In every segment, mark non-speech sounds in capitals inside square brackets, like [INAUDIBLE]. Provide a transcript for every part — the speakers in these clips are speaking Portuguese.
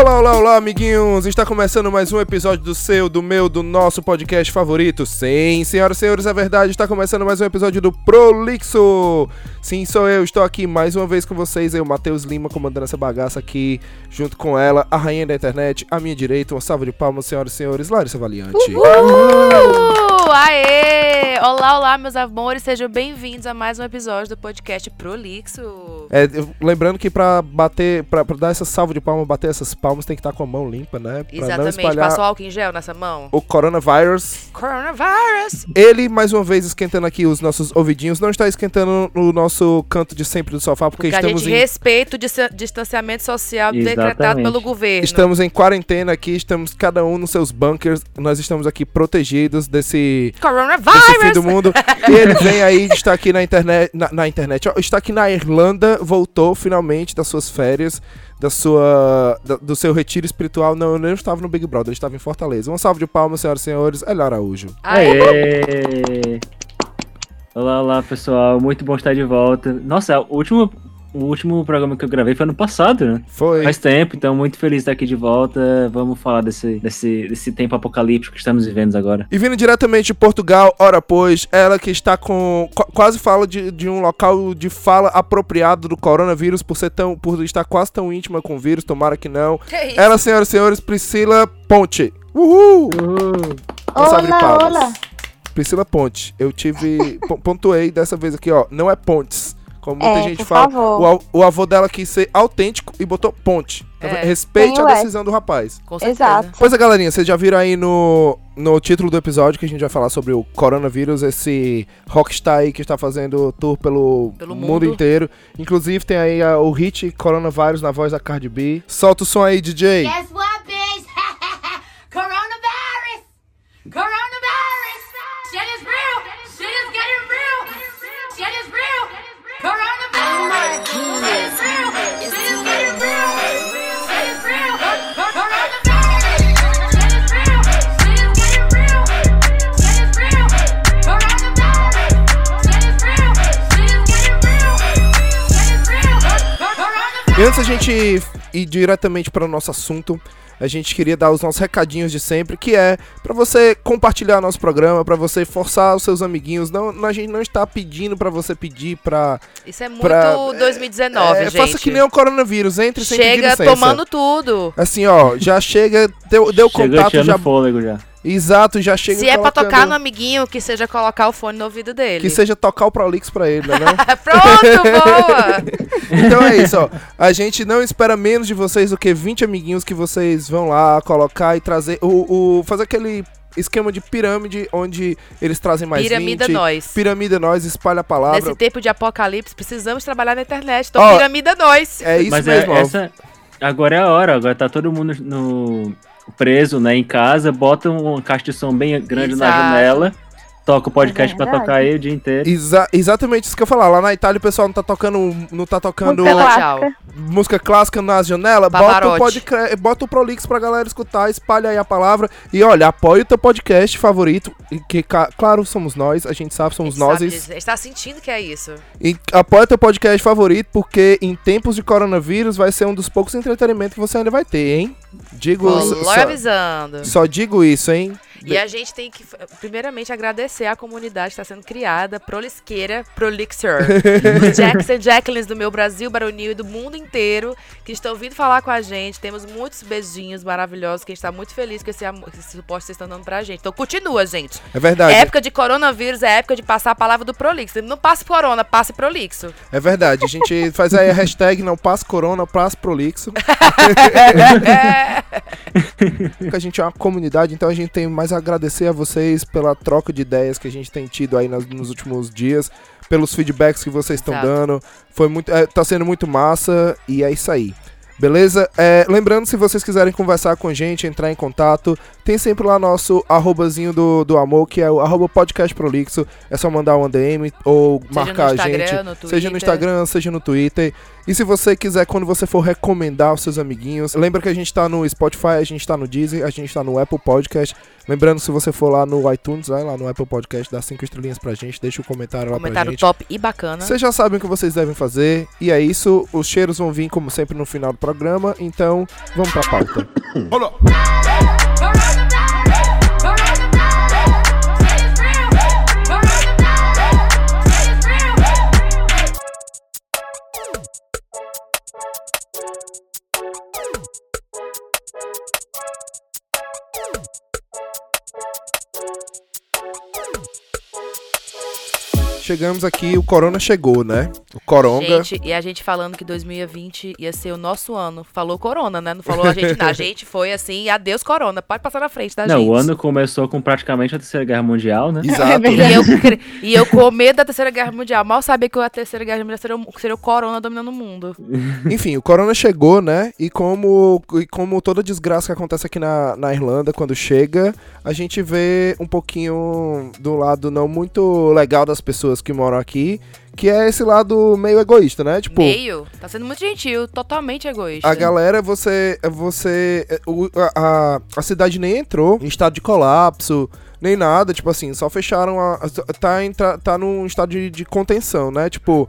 Olá, olá, olá, amiguinhos! Está começando mais um episódio do seu, do meu, do nosso podcast favorito. Sim, senhoras e senhores, é verdade, está começando mais um episódio do Prolixo. Sim, sou eu, estou aqui mais uma vez com vocês, eu, Matheus Lima, comandando essa bagaça aqui, junto com ela, a rainha da internet, à minha direita, uma salva de palmas, senhoras e senhores, Larissa Valiante. Uhul! Aê! Olá, olá, meus amores, sejam bem-vindos a mais um episódio do podcast Prolixo. É, lembrando que pra bater, pra, pra dar essa salva de palmas, bater essas palmas, tem que estar com a mão limpa, né? Pra não Exatamente, espalhar passou álcool em gel nessa mão? o coronavírus. Coronavirus! Ele, mais uma vez, esquentando aqui os nossos ouvidinhos. Não está esquentando no nosso canto de sempre do sofá, porque, Porque a estamos gente em, respeita o dis- distanciamento social decretado Exatamente. pelo governo. estamos em quarentena aqui, estamos cada um nos seus bunkers. Nós estamos aqui protegidos desse, desse fim Coronavirus! do mundo. e ele vem aí, está aqui na internet, na, na internet, ó, está aqui na Irlanda, voltou finalmente das suas férias. Da sua, da- do seu retiro espiritual, não, eu não estava no Big Brother, eu estava em Fortaleza. Uma salva de palmas, senhoras e senhores, Elia Araújo. Aê! Aê! Olá, olá pessoal, muito bom estar de volta. Nossa, o último, o último programa que eu gravei foi ano passado, né? Foi. Faz tempo, então muito feliz de estar aqui de volta. Vamos falar desse, desse, desse tempo apocalíptico que estamos vivendo agora. E vindo diretamente de Portugal, ora pois, ela que está com. qu- quase fala de, de um local de fala apropriado do coronavírus, por ser tão. por estar quase tão íntima com o vírus, tomara que não. Que isso? Ela, senhoras e senhores, Priscila Ponte. Uhul! De Olá, palmas. olá. Priscila Ponte. Eu tive. [LAUGHS] pon- pontuei dessa vez aqui, ó. Não é Pontes. Como muita É, gente por fala. favor. O, o avô dela quis ser autêntico e botou Ponte. É. Respeite Tem a decisão do rapaz. Com certeza. Exato. Pois é, galerinha, vocês já viram aí no, no título do episódio que a gente vai falar sobre o coronavírus, esse rockstar aí que está fazendo tour pelo, Pelo mundo. mundo. inteiro. Inclusive tem aí a- o hit Coronavírus na voz da Cardi B. Solta o som aí, DJ. Guess what, antes a gente ir diretamente para o nosso assunto, a gente queria dar os nossos recadinhos de sempre, que é para você compartilhar nosso programa, para você forçar os seus amiguinhos. Não, a gente não está pedindo para você pedir para Isso é muito Pra- 2019, é, gente. faça que nem o coronavírus, entre sem pedir Chega tomando tudo. Assim, ó, já chega, deu, deu Chegou contato, já fôlego já. Exato, já chega Se é pra tocar no amiguinho, que seja colocar o fone no ouvido dele. Que seja tocar o Prolix pra ele, né? [LAUGHS] Pronto, boa! [LAUGHS] então é isso, ó. A gente não espera menos de vocês do que 20 amiguinhos que vocês vão lá colocar e trazer. O, o- fazer aquele esquema de pirâmide onde eles trazem mais Piramida 20. nós. Piramida nós, espalha a palavra. Nesse tempo de apocalipse, precisamos trabalhar na internet. Então, Ó, piramida nós. É isso Mas mesmo, é, essa. Agora é a hora, agora tá todo mundo no, preso, né, em casa, bota uma caixa de som bem grande na Exato. janela, toca o podcast pra verdade. tocar aí o dia inteiro. Exa- exatamente isso que eu ia falar. Lá na Itália o pessoal não tá tocando, não tá tocando Música clássica. música clássica nas janelas, bota o, podcast, bota o Prolix pra galera escutar, espalha aí a palavra. E olha, apoia o teu podcast favorito, que, claro, somos nós, a gente sabe, somos nós. A gente tá sentindo que é isso. E apoia teu podcast favorito, porque em tempos de coronavírus vai ser um dos poucos entretenimentos que você ainda vai ter, hein? Digo, Vou só, avisando. só digo isso, hein? E a gente tem que, primeiramente, agradecer a comunidade que está sendo criada, prolisqueira, prolixer. [LAUGHS] Os Jacks e Jacquelines do meu Brasil, Baronil e do mundo inteiro, que estão vindo falar com a gente. Temos muitos beijinhos maravilhosos, que a gente está muito feliz com esse, esse suporte que vocês estão dando pra gente. Então, continua, gente. É verdade, Época de coronavírus é época de passar a palavra do prolixo. Não passe corona, passe prolixo. é verdade. A gente [LAUGHS] faz aí a hashtag não passa corona, passa prolixo. [LAUGHS] Porque a gente é uma comunidade, então a gente tem mais agradecer a vocês pela troca de ideias que a gente tem tido aí nas- nos últimos dias, pelos feedbacks que vocês estão dando. Foi muito, é, tá sendo muito massa e é isso aí. Beleza? É, lembrando, se vocês quiserem conversar com a gente, entrar em contato, tem sempre lá nosso arrobazinho do, do amor, que é o arroba podcast prolixo. É só mandar um DM ou Seja marcar a gente. Seja no. Instagram, seja no Twitter. E se você quiser, quando você for recomendar aos seus amiguinhos, lembra que a gente tá no Spotify, a gente tá no Deezer, a gente tá no Apple Podcast. Lembrando, se você for lá no iTunes, vai lá no Apple Podcast, dá cinco estrelinhas pra gente, deixa o comentário lá pra Comentário gente. top e bacana. Vocês já sabem o que vocês devem fazer. E é isso. Os cheiros vão vir, como sempre, no final do programa. Então, vamos pra pauta. [COUGHS] Thank you. Chegamos aqui, o Corona chegou, né? O Coronga. Gente, e a gente falando que 2020 ia ser o nosso ano. Falou corona, né? Não falou a gente, não. A [LAUGHS] gente foi assim, adeus corona. Pode passar na frente, tá, Não, gente? o ano começou com praticamente a Terceira Guerra Mundial, né? Exato. E eu, e eu com medo da Terceira Guerra Mundial. Mal sabia que a Terceira Guerra Mundial seria, o- seria o corona dominando o mundo. [LAUGHS] Enfim, o corona chegou, né? E como, e como toda desgraça que acontece aqui na, na Irlanda, quando chega, a gente vê um pouquinho do lado não muito legal das pessoas que moram aqui, que é esse lado meio egoísta, né? Tipo, Meio. Tá sendo muito gentil, totalmente egoísta. a galera, você. Você. A, a, a cidade nem entrou em estado de colapso. Nem nada, tipo assim, só fecharam a. Tá, em, tá, num estado de, de contenção, né? Tipo,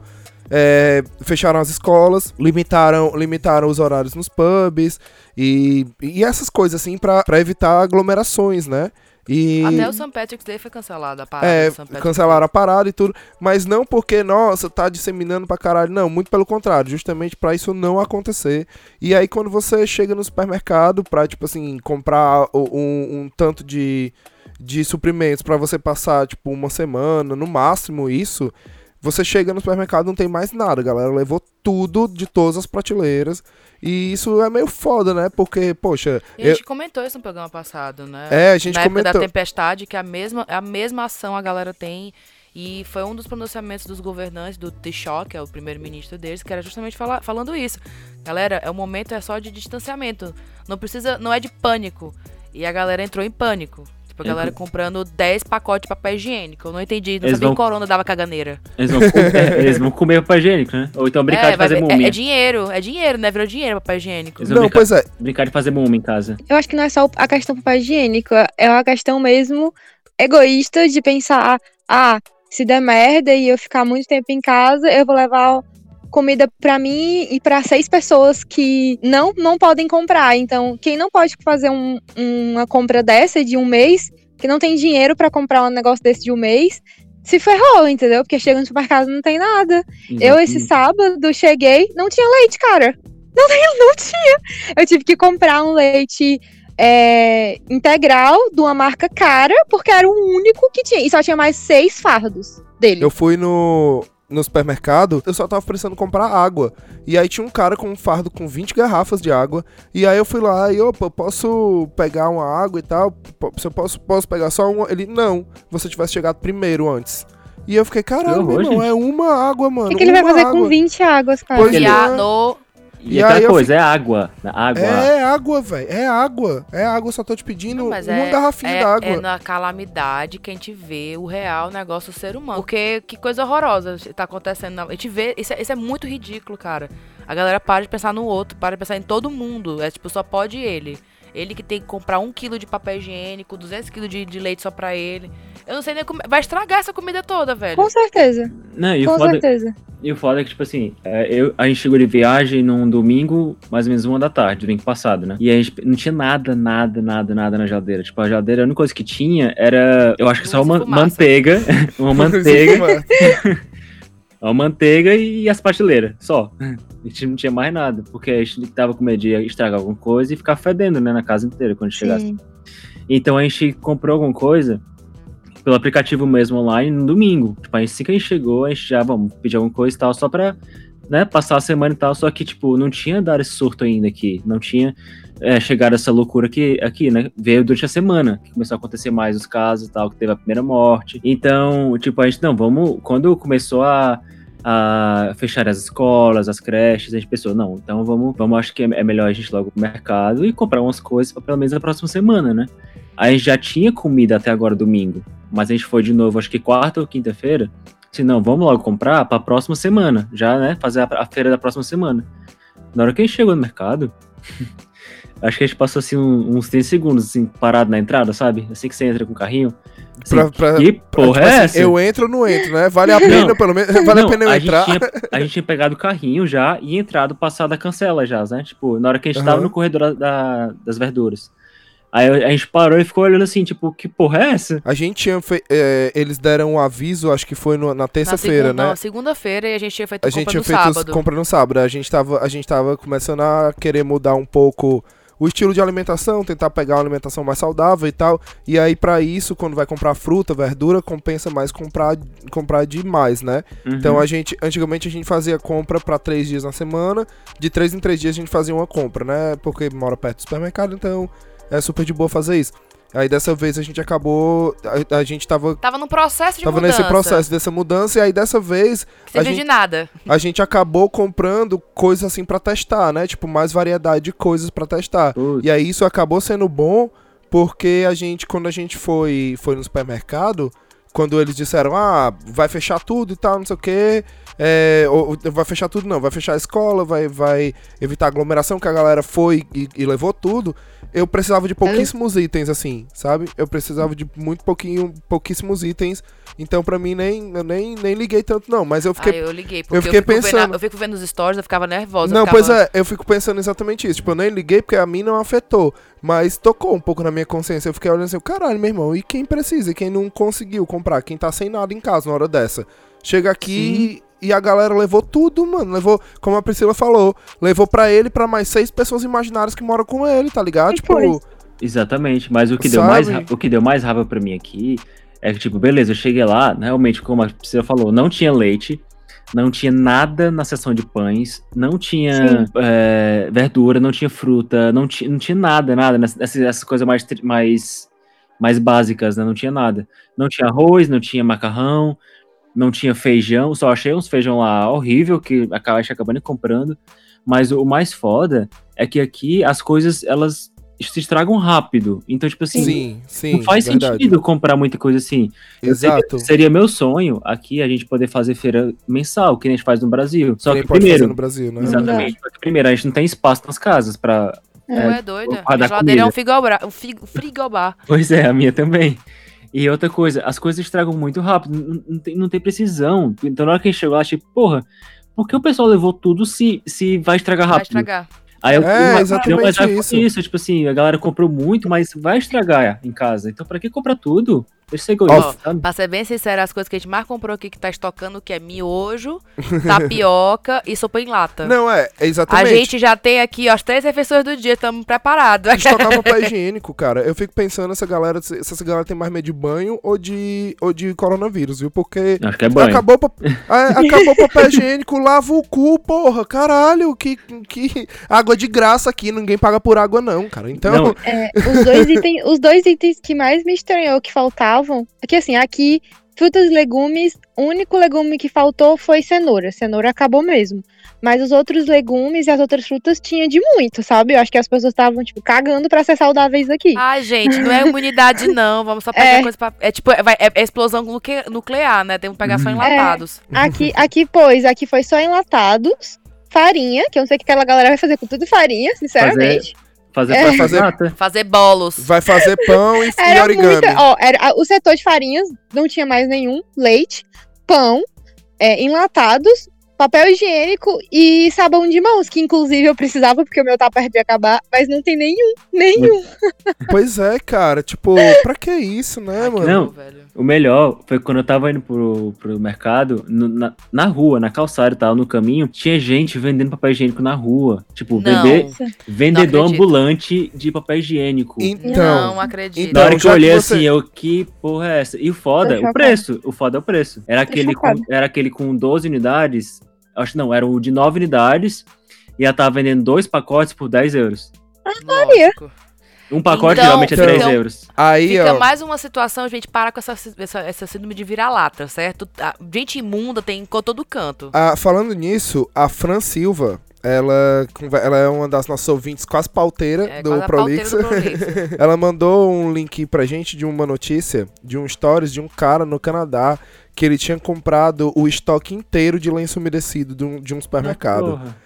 é, fecharam as escolas, limitaram, limitaram os horários nos pubs e, e essas coisas assim pra evitar aglomerações, né? E Até o St. Patrick's Day foi cancelado, a parada é, cancelaram a parada e tudo, mas não porque, nossa, tá disseminando pra caralho, não, muito pelo contrário, justamente pra isso não acontecer. E aí quando você chega no supermercado pra, tipo assim, comprar um, um tanto de, de suprimentos pra você passar, tipo, uma semana, no máximo isso, você chega no supermercado não tem mais nada, galera levou tudo de todas as prateleiras. E isso é meio foda, né? Porque, poxa, E a eu- gente comentou isso no programa passado, né? é, a gente Na época da comentou. tempestade, que a mesma, a mesma ação a galera tem. E foi um dos pronunciamentos dos governantes, do Taoiseach, que é o primeiro-ministro deles, que era justamente fala- falando isso. Galera, é o momento é só de distanciamento. Não precisa, não é de pânico. E a galera entrou em pânico. Tipo, a galera comprando 10 pacotes de papel higiênico. Eu não entendi, não Eles sabia vão- que corona dava caganeira. Eles vão, comer, eles vão comer papel higiênico, né? Ou então brincar é, de vai fazer ver- é, múmia. é dinheiro, é dinheiro, né? Virou dinheiro papel higiênico. Eles vão Não, brincar, pois é, brincar de fazer múmia em casa. Eu acho que não é só a questão do papel higiênico, é uma questão mesmo egoísta de pensar, ah, se der merda e eu ficar muito tempo em casa, eu vou levar comida pra mim e pra seis pessoas que não não podem comprar. Então, quem não pode fazer um- uma compra dessa de um mês, que não tem dinheiro pra comprar um negócio desse de um mês, se ferrou, entendeu? Porque chega no supermercado e não tem nada. Eu, esse sábado, cheguei, não tinha leite, cara. [LAUGHS] Não, não tinha. Eu tive que comprar um leite é, integral de uma marca cara, porque era o único que tinha. E só tinha mais seis fardos dele. Eu fui no, no supermercado, eu só tava precisando comprar água. E aí tinha um cara com um fardo com 20 garrafas de água. E aí eu fui lá e, opa, posso pegar uma água e tal? Se eu posso, posso pegar só uma? Ele, não, você tivesse chegado primeiro antes. E eu fiquei, caralho, irmão, gente. é uma água, O mano. que, que ele vai fazer água. com 20 águas, cara? Pois E é. no, E, E eu coisa, é água. Água. É água, velho. É água. É água, eu só tô te pedindo Não, uma é, garrafinha é, d'água. É na calamidade que a gente vê o real negócio do ser humano. Porque que coisa horrorosa tá acontecendo. na- A gente vê. Isso é, isso é muito ridículo, cara. A galera para de pensar no outro, para de pensar em todo mundo. É tipo, só pode ele. Ele que tem que comprar um quilo de papel higiênico, 200 quilos de, de leite só pra ele. Eu não sei nem como. Vai estragar essa comida toda, velho. Com certeza, Não, e o com foda, certeza. E o foda é que, tipo assim, é, eu, a gente chegou de viagem num domingo, mais ou menos uma da tarde, domingo passado, né? E a gente não tinha nada, nada, nada, nada na geladeira. Tipo, a geladeira, a única coisa que tinha era, eu acho que só Luz uma fumaça. manteiga, [LAUGHS] uma manteiga, [LAUGHS] uma manteiga e as prateleiras, só. A gente não tinha mais nada, porque a gente tava com medo de estragar alguma coisa e ficar fedendo, né, na casa inteira quando chegasse. Sim. Então a gente comprou alguma coisa pelo aplicativo mesmo online no domingo. Tipo, aí assim que a gente chegou, a gente já vamos pedir alguma coisa e tal, só pra né, passar a semana e tal. Só que, tipo, não tinha dado esse surto ainda aqui. Não tinha é, chegado essa loucura aqui, aqui, né? Veio durante a semana, que começou a acontecer mais os casos e tal, que teve a primeira morte. Então, tipo, a gente, não, vamos. Quando começou a. A fechar as escolas, as creches, a gente pensou, não, então vamos, vamos acho que é é melhor a gente ir logo pro mercado e comprar umas coisas para pelo menos a próxima semana, né? A gente já tinha comida até agora domingo, mas a gente foi de novo, acho que quarta ou quinta-feira, Assim, não, vamos logo comprar pra próxima semana, já, né? Fazer a, a feira da próxima semana. Na hora que a gente chegou no mercado, [LAUGHS] acho que a gente passou assim um- uns 30 segundos, assim, parado na entrada, sabe? Assim que você entra com o carrinho. Assim, Pra- pra- que Pra, porra tipo é assim, essa? eu entro ou não entro, né? Vale a Não. pena, pelo menos. [LAUGHS] Vale Não, a pena eu a entrar. Gente tinha, a gente tinha pegado o carrinho já e entrado, passado a cancela já, né? Tipo, na hora que a gente tava Aham. no corredor da- da- das verduras. Aí a gente parou e ficou olhando assim, tipo, que porra é essa? A gente tinha fe... é, eles deram um aviso, acho que foi no- na terça-feira, né? não, segunda-feira e a gente tinha feito A compra gente tinha no feito sábado. compra no sábado. A gente, tava, a gente tava começando a querer mudar um pouco o estilo de alimentação, tentar pegar uma alimentação mais saudável e tal. E aí, pra isso, quando vai comprar fruta, verdura, compensa mais comprar, comprar demais, né? Uhum. Então a gente, antigamente a gente fazia compra pra três dias na semana, de três em três dias a gente fazia uma compra, né? Porque mora perto do supermercado, então é super de boa fazer isso. Aí dessa vez a gente acabou, a, a gente tava, Tava no processo de tava mudança. nesse processo dessa mudança, e aí dessa vez Que a gente- de nada. a gente acabou comprando coisas assim pra testar, né? Tipo, mais variedade de coisas pra testar. Putz, E aí isso acabou sendo bom porque a gente, quando a gente foi, foi no supermercado, quando eles disseram, ah, vai fechar tudo e tal, não sei o quê, é, ou, vai fechar tudo não, vai fechar a escola, vai, vai evitar aglomeração, que a galera foi e, e levou tudo, eu precisava de pouquíssimos itens, assim, sabe? Eu precisava de muito pouquinho, pouquíssimos itens, então pra mim nem, eu nem, nem liguei tanto não, mas eu fiquei Aí eu liguei, porque eu, fiquei fico vendo, pensando- eu fico vendo os stories, eu ficava nervosa. não, eu pois ficava... é, eu fico pensando exatamente isso. Tipo, eu nem liguei porque a mim não afetou. Mas tocou um pouco na minha consciência. Eu fiquei olhando assim, caralho, meu irmão, e quem precisa? E quem não conseguiu comprar? Quem tá sem nada em casa na hora dessa? Chega aqui e a galera levou tudo, mano. Levou, como a Priscila falou, levou pra ele e pra mais seis pessoas imaginárias que moram com ele, tá ligado? E Tipo, foi. Exatamente, mas o que, deu mais, o que deu mais raiva pra mim aqui é que, tipo, beleza, eu cheguei lá, realmente, como a Priscila falou, não tinha leite, não tinha nada na seção de pães, não tinha é, verdura, não tinha fruta, não, ti, não tinha nada, nada, nessas, essas coisas mais, mais, mais básicas, né? Não tinha nada. Não tinha arroz, não tinha macarrão, não tinha feijão, só achei uns feijão lá horrível que acaba- a gente acabando comprando. Mas o mais foda é que aqui as coisas, elas se estragam rápido. Então, tipo assim, sim, sim. não faz verdade. sentido comprar muita coisa assim. Exato. Seria meu sonho aqui a gente poder fazer feira mensal, que a gente faz no Brasil. Só que fazer primeiro, no Brasil, né? exatamente, só que primeiro a gente não tem espaço nas casas pra. É causa da A geladeira é um, comida. frigobar, um frig- frigobar. Pois é, a minha também. E outra coisa, as coisas estragam muito rápido, não, não tem, não tem precisão. Então na hora que a gente chegou lá, tipo, porra, por que o pessoal levou tudo se, se vai estragar Vai rápido? estragar. Aí eu, É, uma- exatamente com isso. isso. Tipo assim, a galera comprou muito, mas vai estragar em casa. Então pra que comprar tudo? Deixa eu ser egoísta, Ó, sabe? Pra ser bem sincera, as coisas que a gente mais comprou aqui que tá estocando, que é miojo, tapioca [LAUGHS] e sopa em lata. Não, é, é a exatamente. gente já tem aqui, ó, as três refeições do dia, estamos preparados. estocar papel higiênico, cara. Eu fico pensando essa galera, se se essa galera tem mais medo de banho ou de, ou de coronavírus, viu? Porque Acho que é banho. acabou, ah, acabou o papel higiênico, lava o cu, porra. Caralho, que, que água de graça aqui, ninguém paga por água não, cara. Então, Não, É, os, dois itens, os dois itens que mais me estranhou que faltavam. Porque assim, aqui, frutas e legumes, o único legume que faltou foi cenoura. Cenoura acabou mesmo. Mas os outros legumes e as outras frutas tinha de muito, sabe? Eu acho que as pessoas estavam, tipo, cagando pra ser saudáveis aqui. Ai, gente, não é imunidade, [LAUGHS] não. Vamos só pegar É. coisa pra. É tipo, é, vai- é explosão nucle- nuclear, né? Temos que pegar só Uhum. enlatados. Aqui, aqui, pois, aqui foi só enlatados, farinha, que eu não sei o que aquela galera vai fazer com tudo farinha, sinceramente. fazer É. pra Fazer- fazer... Fazer bolos. vai fazer pão e, [LAUGHS] e Era origami. muita. Ó, era, o setor de farinhas não tinha mais nenhum. Leite, pão, é, enlatados, papel higiênico e sabão de mãos, que inclusive eu precisava porque o meu tá perto de acabar, mas não tem nenhum. Nenhum. [LAUGHS] Pois é, cara, tipo, pra que isso, né, Ai, que mano? Não. O melhor foi quando eu tava indo pro, pro mercado, no- na, na rua, na calçada e tal, no caminho, tinha gente vendendo papel higiênico na rua. Tipo, Não. bebê, vendedor ambulante de papel higiênico. Então, não acredito. então, Na hora que eu que olhei você- assim, eu, que porra é essa? E o foda, o preço. O foda é o preço. Era aquele, com, era aquele com 12 unidades. Acho que não, era o de 9 unidades. E ela tava vendendo dois pacotes por 10 euros. Lógico. Um pacote Então- geralmente é 3 então- euros. Aí, Fica ó, mais uma situação, gente, para com essa, essa, essa síndrome de vira-lata, certo? A gente imunda tem em todo canto. a- falando nisso, a Fran Silva, ela, ela é uma das nossas ouvintes quase pauteira É, do quase a pauteira Prolix. [LAUGHS] ela mandou um link pra gente de uma notícia, de um stories de um cara no Canadá que ele tinha comprado o estoque inteiro de lenço umedecido de um, de um supermercado. Porra.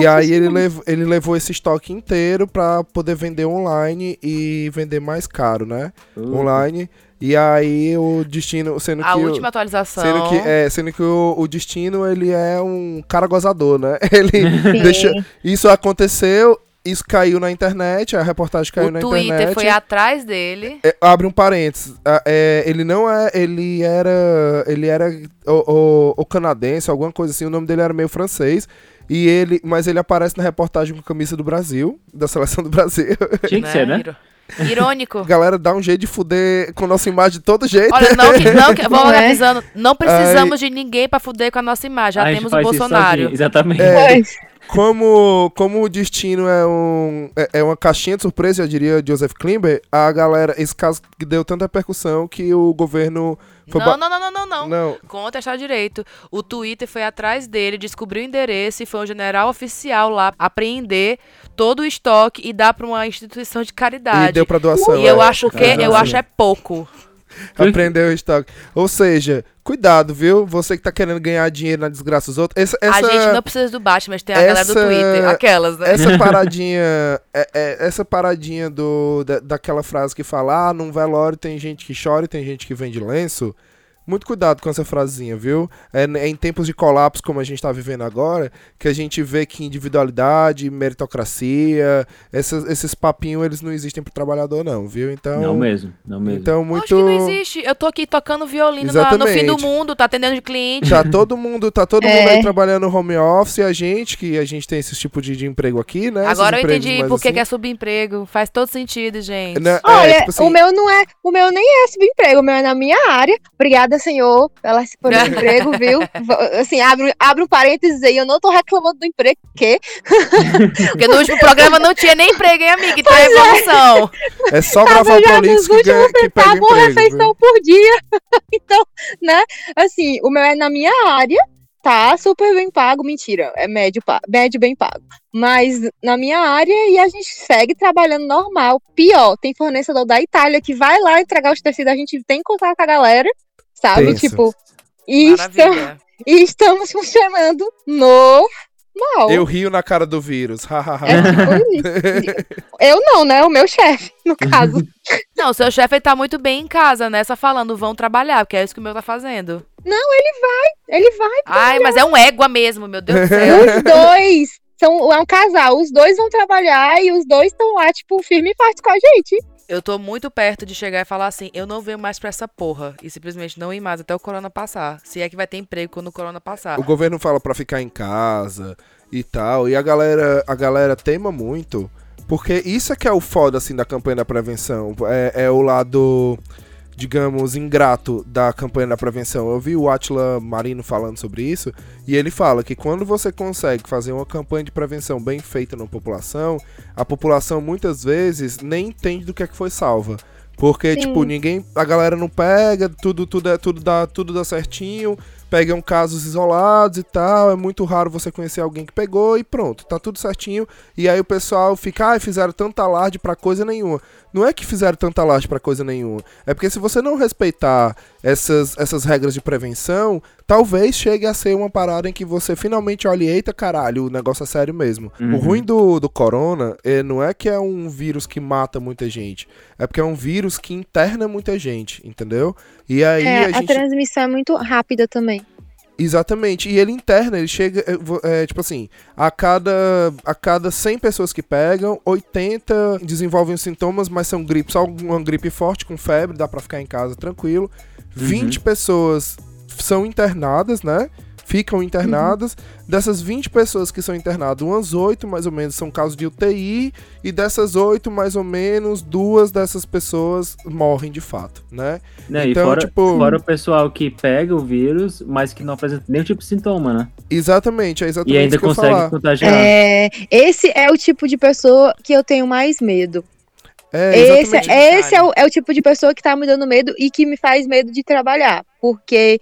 E aí ele, lev ele levou esse estoque inteiro pra poder vender online e vender mais caro, né? Puta. Online. E aí o destino, sendo A que o- última atualização. Sendo que, é, sendo que o, o destino, ele é um cara gozador, né? [LAUGHS] Ele deixa... Isso aconteceu, isso caiu na internet, a reportagem caiu o na Twitter internet. foi atrás dele. É, abre um parênteses. é, ele não é. Ele era. Ele era o, o, o canadense, alguma coisa assim. O nome dele era meio francês. E ele. Mas ele aparece na reportagem com a camisa do Brasil, da seleção do Brasil. Tinha que ser, né? Irônico. A [LAUGHS] galera dá um jeito de fuder com nossa imagem de todo jeito. Olha, não, que, não, que, [LAUGHS] vou Não é? avisando, não precisamos de ninguém pra fuder com a nossa imagem. Já A temos o faz isso Bolsonaro. Exatamente. É. Como, como o destino é, um, é, é uma caixinha de surpresa, eu diria Joseph Klimber, a galera, esse caso que deu tanta repercussão que o governo foi Não, não, não, não, não, não. Não, Conta está direito. O Twitter foi atrás dele, descobriu o endereço e foi um general oficial lá apreender todo o estoque e dar pra uma instituição de e caridade. deu pra doação. E eu é. acho que eu acho é pouco. [LAUGHS] Aprendeu o estoque. Ou seja, cuidado, viu? Você que tá querendo ganhar dinheiro na desgraça dos outros. Essa, essa, A gente não precisa do Batman, mas tem a galera do essa- Twitter. Aquelas, né? essa [LAUGHS] paradinha. é- é- essa paradinha do, da, daquela frase que fala: ah, num velório tem gente que chora e tem gente que vende lenço. Muito cuidado com essa frasezinha, viu? É, é em tempos de colapso, como a gente tá vivendo agora, que a gente vê que individualidade, meritocracia, essas, esses papinhos, eles não existem pro trabalhador, não, viu? Então. Não mesmo, não mesmo. Então, Acho muito. que não existe. Eu tô aqui tocando violino na- no fim do mundo, tá atendendo de cliente. Tá todo mundo, tá todo É. mundo aí trabalhando home office, e a gente, que a gente tem esse tipo de, de emprego aqui, né? Esses Agora eu entendi mais por que assim. é subemprego. Faz todo sentido, gente. Né? É, Olha, tipo assim, o meu não é, o meu nem é subemprego, o meu é na minha área. Obrigada, Senhor, pela, por esse emprego, viu? Assim, abre, abre um parênteses aí, eu não tô reclamando do emprego, porque [LAUGHS] Porque no último programa não tinha nem emprego, hein, amiga? Então é evolução. é só gravar o já Prolix que, ganha, que pega centavos uma emprego. refeição viu? por dia. [LAUGHS] então, né? Assim, o meu é na minha área, tá? Super bem pago, mentira, é médio, médio bem pago. Mas na minha área e a gente segue trabalhando normal. Pior, tem fornecedor da Itália que vai lá entregar os tecidos, a gente tem contato com a galera, sabe? Tenso. Tipo, e, Maravilha. e estamos funcionando normal. Eu rio na cara do vírus. [LAUGHS] É tipo. Eu não, né? O meu chefe, no caso. [LAUGHS] Não, o seu chefe ele tá muito bem em casa, né? Só falando, vão trabalhar, porque é isso que o meu tá fazendo. Ele vai. Ai, mas é um égua mesmo, meu Deus do [LAUGHS] céu. Os dois são é um casal, os dois vão trabalhar e os dois estão lá, tipo, firme e forte com a gente. Eu tô muito perto de chegar e falar assim, eu não venho mais pra essa porra. E simplesmente não ir mais até o corona passar. Se é que vai ter emprego quando o corona passar. O governo fala pra ficar em casa e tal. E a galera, a galera tema muito. Porque isso é que é o foda, assim, da campanha da prevenção. É, é o lado, digamos, ingrato da campanha da prevenção. Eu vi o Atila Marino falando sobre isso. E ele fala que quando você consegue fazer uma campanha de prevenção bem feita na população, a população muitas vezes nem entende do que é que foi salva. Porque, Sim. tipo, ninguém. A galera não pega, tudo, tudo, é, tudo, dá, tudo dá certinho pegam casos isolados e tal. É muito raro você conhecer alguém que pegou e pronto, tá tudo certinho. E aí o pessoal fica, ah, fizeram tanta alarde pra coisa nenhuma. Não é que fizeram tanta alarde pra coisa nenhuma. É porque se você não respeitar essas, essas regras de prevenção, talvez chegue a ser uma parada em que você finalmente olhe, eita caralho, o negócio é sério mesmo. O Uhum. ruim do, do corona é, não é que é um vírus que mata muita gente. É porque é um vírus que interna muita gente, entendeu? E aí É, a a gente. transmissão é muito rápida também. Exatamente. E ele interna, ele chega, é, tipo assim, a cada, a cada 100 pessoas que pegam, 80 desenvolvem os sintomas, mas são gripes, só uma gripe forte com febre, dá pra ficar em casa tranquilo. 20 pessoas são internadas, né? Ficam internadas. Dessas 20 pessoas que são internadas, umas 8 mais ou menos são casos de UTI, e dessas 8, mais ou menos, duas dessas pessoas morrem de fato, né? Né, Então, e fora, tipo- fora o pessoal que pega o vírus, mas que não apresenta nenhum tipo de sintoma, né? Exatamente, é exatamente E ainda isso que eu ia consegue falar. contagiar. É, esse é o tipo de pessoa que eu tenho mais medo. É, Esse, exatamente. esse é, o, é o tipo de pessoa que tá me dando medo e que me faz medo de trabalhar. Porque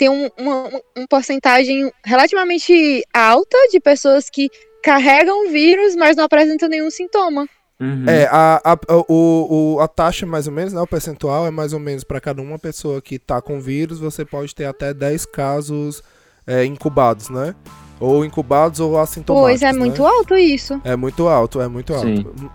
tem um- uma, uma porcentagem relativamente alta de pessoas que carregam o vírus, mas não apresentam nenhum sintoma. Uhum. É, a, a, a- o, o- a taxa mais ou menos, né, o percentual é mais ou menos para cada uma pessoa que tá com vírus, você pode ter até 10 casos é, incubados, né? Ou incubados ou assintomáticos, Pois é né? muito alto isso. É muito alto, é muito alto. Sim.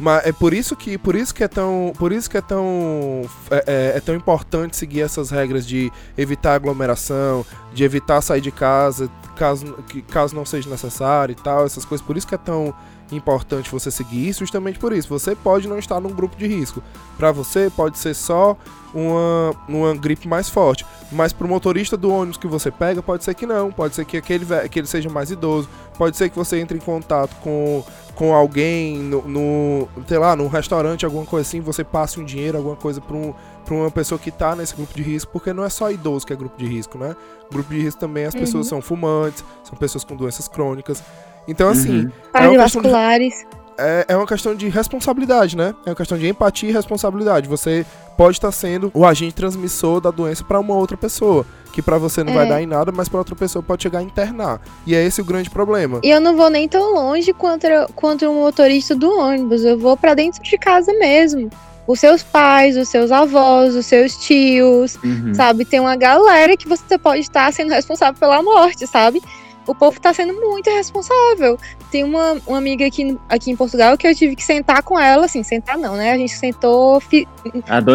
Mas é por isso que por isso que é tão por isso que é tão é, é- é tão importante seguir essas regras de evitar aglomeração, de evitar sair de casa caso caso não seja necessário e tal, essas coisas. Por isso que é tão importante você seguir isso, justamente por isso. Você pode não estar num grupo de risco. Para você pode ser só uma, uma gripe mais forte, mas pro motorista do ônibus que você pega pode ser que não, pode ser que aquele que ele seja mais idoso, pode ser que você entre em contato com com alguém no, no sei lá, num restaurante, alguma coisa assim, você passe um dinheiro, alguma coisa pra, um, pra uma pessoa que tá nesse grupo de risco, porque não é só idoso que é grupo de risco, né? Grupo de risco também as pessoas são fumantes, são pessoas com doenças crônicas. Então, assim, Uhum. é questão de Cardiovasculares. É, é uma questão de responsabilidade, né? É uma questão de empatia e responsabilidade. Você pode estar sendo o agente transmissor da doença para uma outra pessoa, que para você não vai É. dar em nada, mas para outra pessoa pode chegar a internar. E é esse o grande problema. E eu não vou nem tão longe contra, contra o motorista do ônibus. Eu vou pra dentro de casa mesmo. Os seus pais, os seus avós, os seus tios, Uhum. sabe? Tem uma galera que você pode estar sendo responsável pela morte, sabe? O povo tá sendo muito irresponsável. Tem uma, uma amiga aqui, aqui em Portugal que eu tive que sentar com ela, assim, sentar não, né? A gente sentou fi-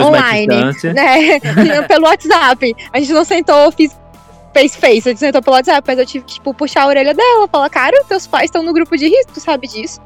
online, né? pelo WhatsApp. A gente não sentou fiz face face, a gente sentou pelo WhatsApp, mas eu tive que, tipo, puxar a orelha dela, falar, cara, teus pais estão no grupo de risco, tu sabe disso?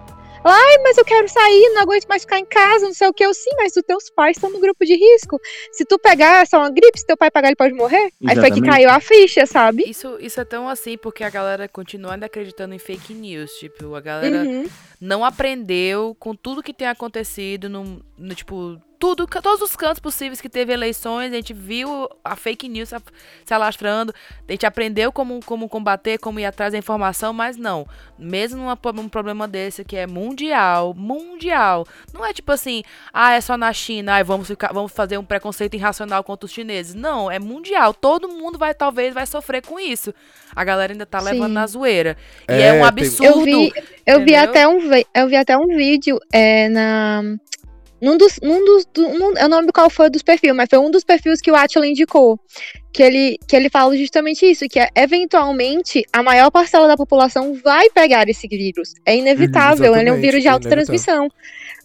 Ai, mas eu quero sair, não aguento mais ficar em casa, não sei o que. Eu, sim, mas os teus pais estão no grupo de risco. Se tu pegar só uma gripe, se teu pai pegar, ele pode morrer. Aí foi que Exatamente. caiu a ficha, sabe? Isso, isso é tão assim porque a galera continua ainda acreditando em fake news. Tipo, a galera Uhum. não aprendeu com tudo que tem acontecido no, no, tipo tudo todos os cantos possíveis que teve eleições a gente viu a fake news se- alastrando a gente aprendeu como como combater como ir atrás da informação mas não. Mesmo numa, num problema desse que é mundial mundial não é tipo assim ah é só na China ai vamos ficar vamos fazer um preconceito irracional contra os chineses. Não é mundial todo mundo vai talvez vai sofrer com isso. A galera ainda tá Sim. levando na zoeira. E É, é um absurdo Eu vi, eu vi até um eu vi até um vídeo é, na num dos, num dos do- num- eu não lembro qual foi dos perfis, mas foi um dos perfis que o Atila indicou, que ele que ele fala justamente isso, que é, eventualmente a maior parcela da população vai pegar esse vírus. É inevitável, ele é um vírus de é autotransmissão.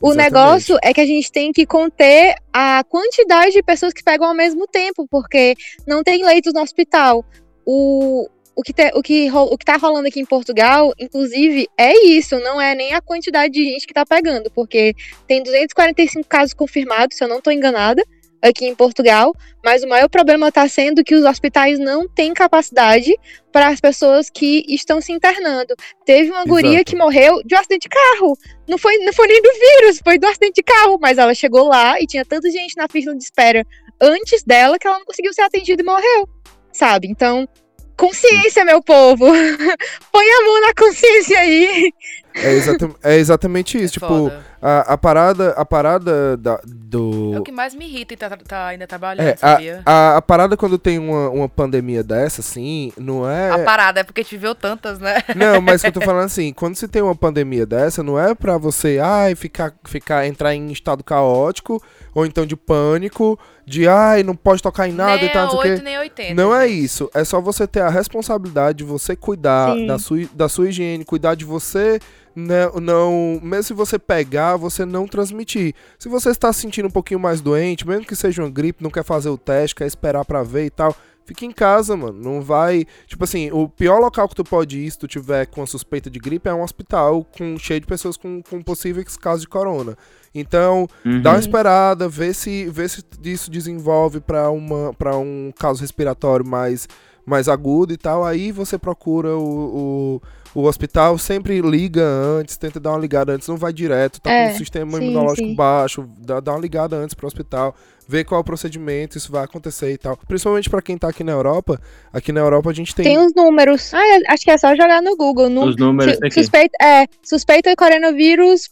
O Exatamente. negócio é que a gente tem que conter a quantidade de pessoas que pegam ao mesmo tempo, porque não tem leitos no hospital. O, o, que te- o, que, ro- o que tá rolando aqui em Portugal, inclusive, é isso, não é nem a quantidade de gente que tá pegando, porque tem 245 casos confirmados, se eu não tô enganada, aqui em Portugal, mas o maior problema tá sendo que os hospitais não têm capacidade para as pessoas que estão se internando. Teve uma guria Exato. que morreu de um acidente de carro. Não foi, não foi nem do vírus, foi do acidente de carro. Mas ela chegou lá e tinha tanta gente na fila de espera antes dela que ela não conseguiu ser atendida e morreu. Sabe? Então, consciência, meu povo. [LAUGHS] Põe a mão na consciência aí. É, exata- é exatamente isso. É tipo, a, a parada, a parada da, É do. o que mais me irrita e tá, tá ainda trabalhando, É, sabia? a, a parada quando tem uma, uma pandemia dessa, assim, não é. A parada é porque a gente viu tantas, né? Não, mas que eu tô falando assim, quando se tem uma pandemia dessa, não é pra você, ai, ficar, ficar, entrar em estado caótico, ou então de pânico, de ai, não pode tocar em nada nem e tal, não sei o 8, quê. nem 80. Não é isso. É só você ter a responsabilidade de você cuidar Sim. da sua, da sua higiene, cuidar de você. Não, não, mesmo se você pegar, você não transmitir. Se você está se sentindo um pouquinho mais doente, mesmo que seja uma gripe, não quer fazer o teste, quer esperar pra ver e tal, fique em casa, mano. Não vai. Tipo assim, o pior local que tu pode ir se tu tiver com a suspeita de gripe é um hospital com, cheio de pessoas com, com possíveis casos de corona. Então, Uhum. Dá uma esperada, vê se, vê se isso desenvolve para uma para um caso respiratório mais, mais agudo e tal. Aí você procura o, o, o hospital, sempre liga antes, tenta dar uma ligada antes, não vai direto, tá É, com o sistema sim, imunológico sim. baixo, dá, dá uma ligada antes pro hospital, vê qual é o procedimento, isso vai acontecer e tal. Principalmente para quem tá aqui na Europa, aqui na Europa a gente tem, Tem os números. Ah, é- acho que é só jogar no Google. Nu- Os números Su- aqui. suspeita, é, suspeita de coronavírus.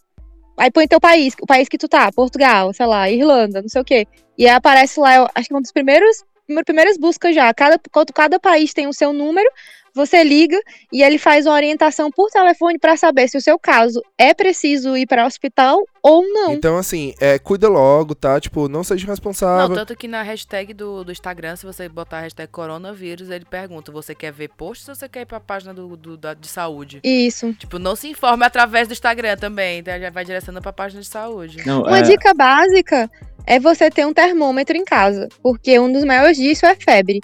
Aí põe teu país, o país que tu tá, Portugal, sei lá, Irlanda, não sei o quê. E aí aparece lá, eu acho que é uma das primeiras, buscas já. Cada, cada país tem o seu número. Você liga e ele faz uma orientação por telefone para saber se o seu caso é preciso ir para o hospital ou não. Então, assim, é, cuida logo, tá? Tipo, não seja Não, responsável. tanto que na hashtag do, do Instagram, se você botar a hashtag coronavírus, ele pergunta: você quer ver posts ou você quer ir pra página do, do- da, de saúde? Isso. Tipo, não se informe através do Instagram também, então já vai direcionando pra página de saúde. Não, Uma é, dica básica é você ter um termômetro em casa, porque um dos maiores disso é febre.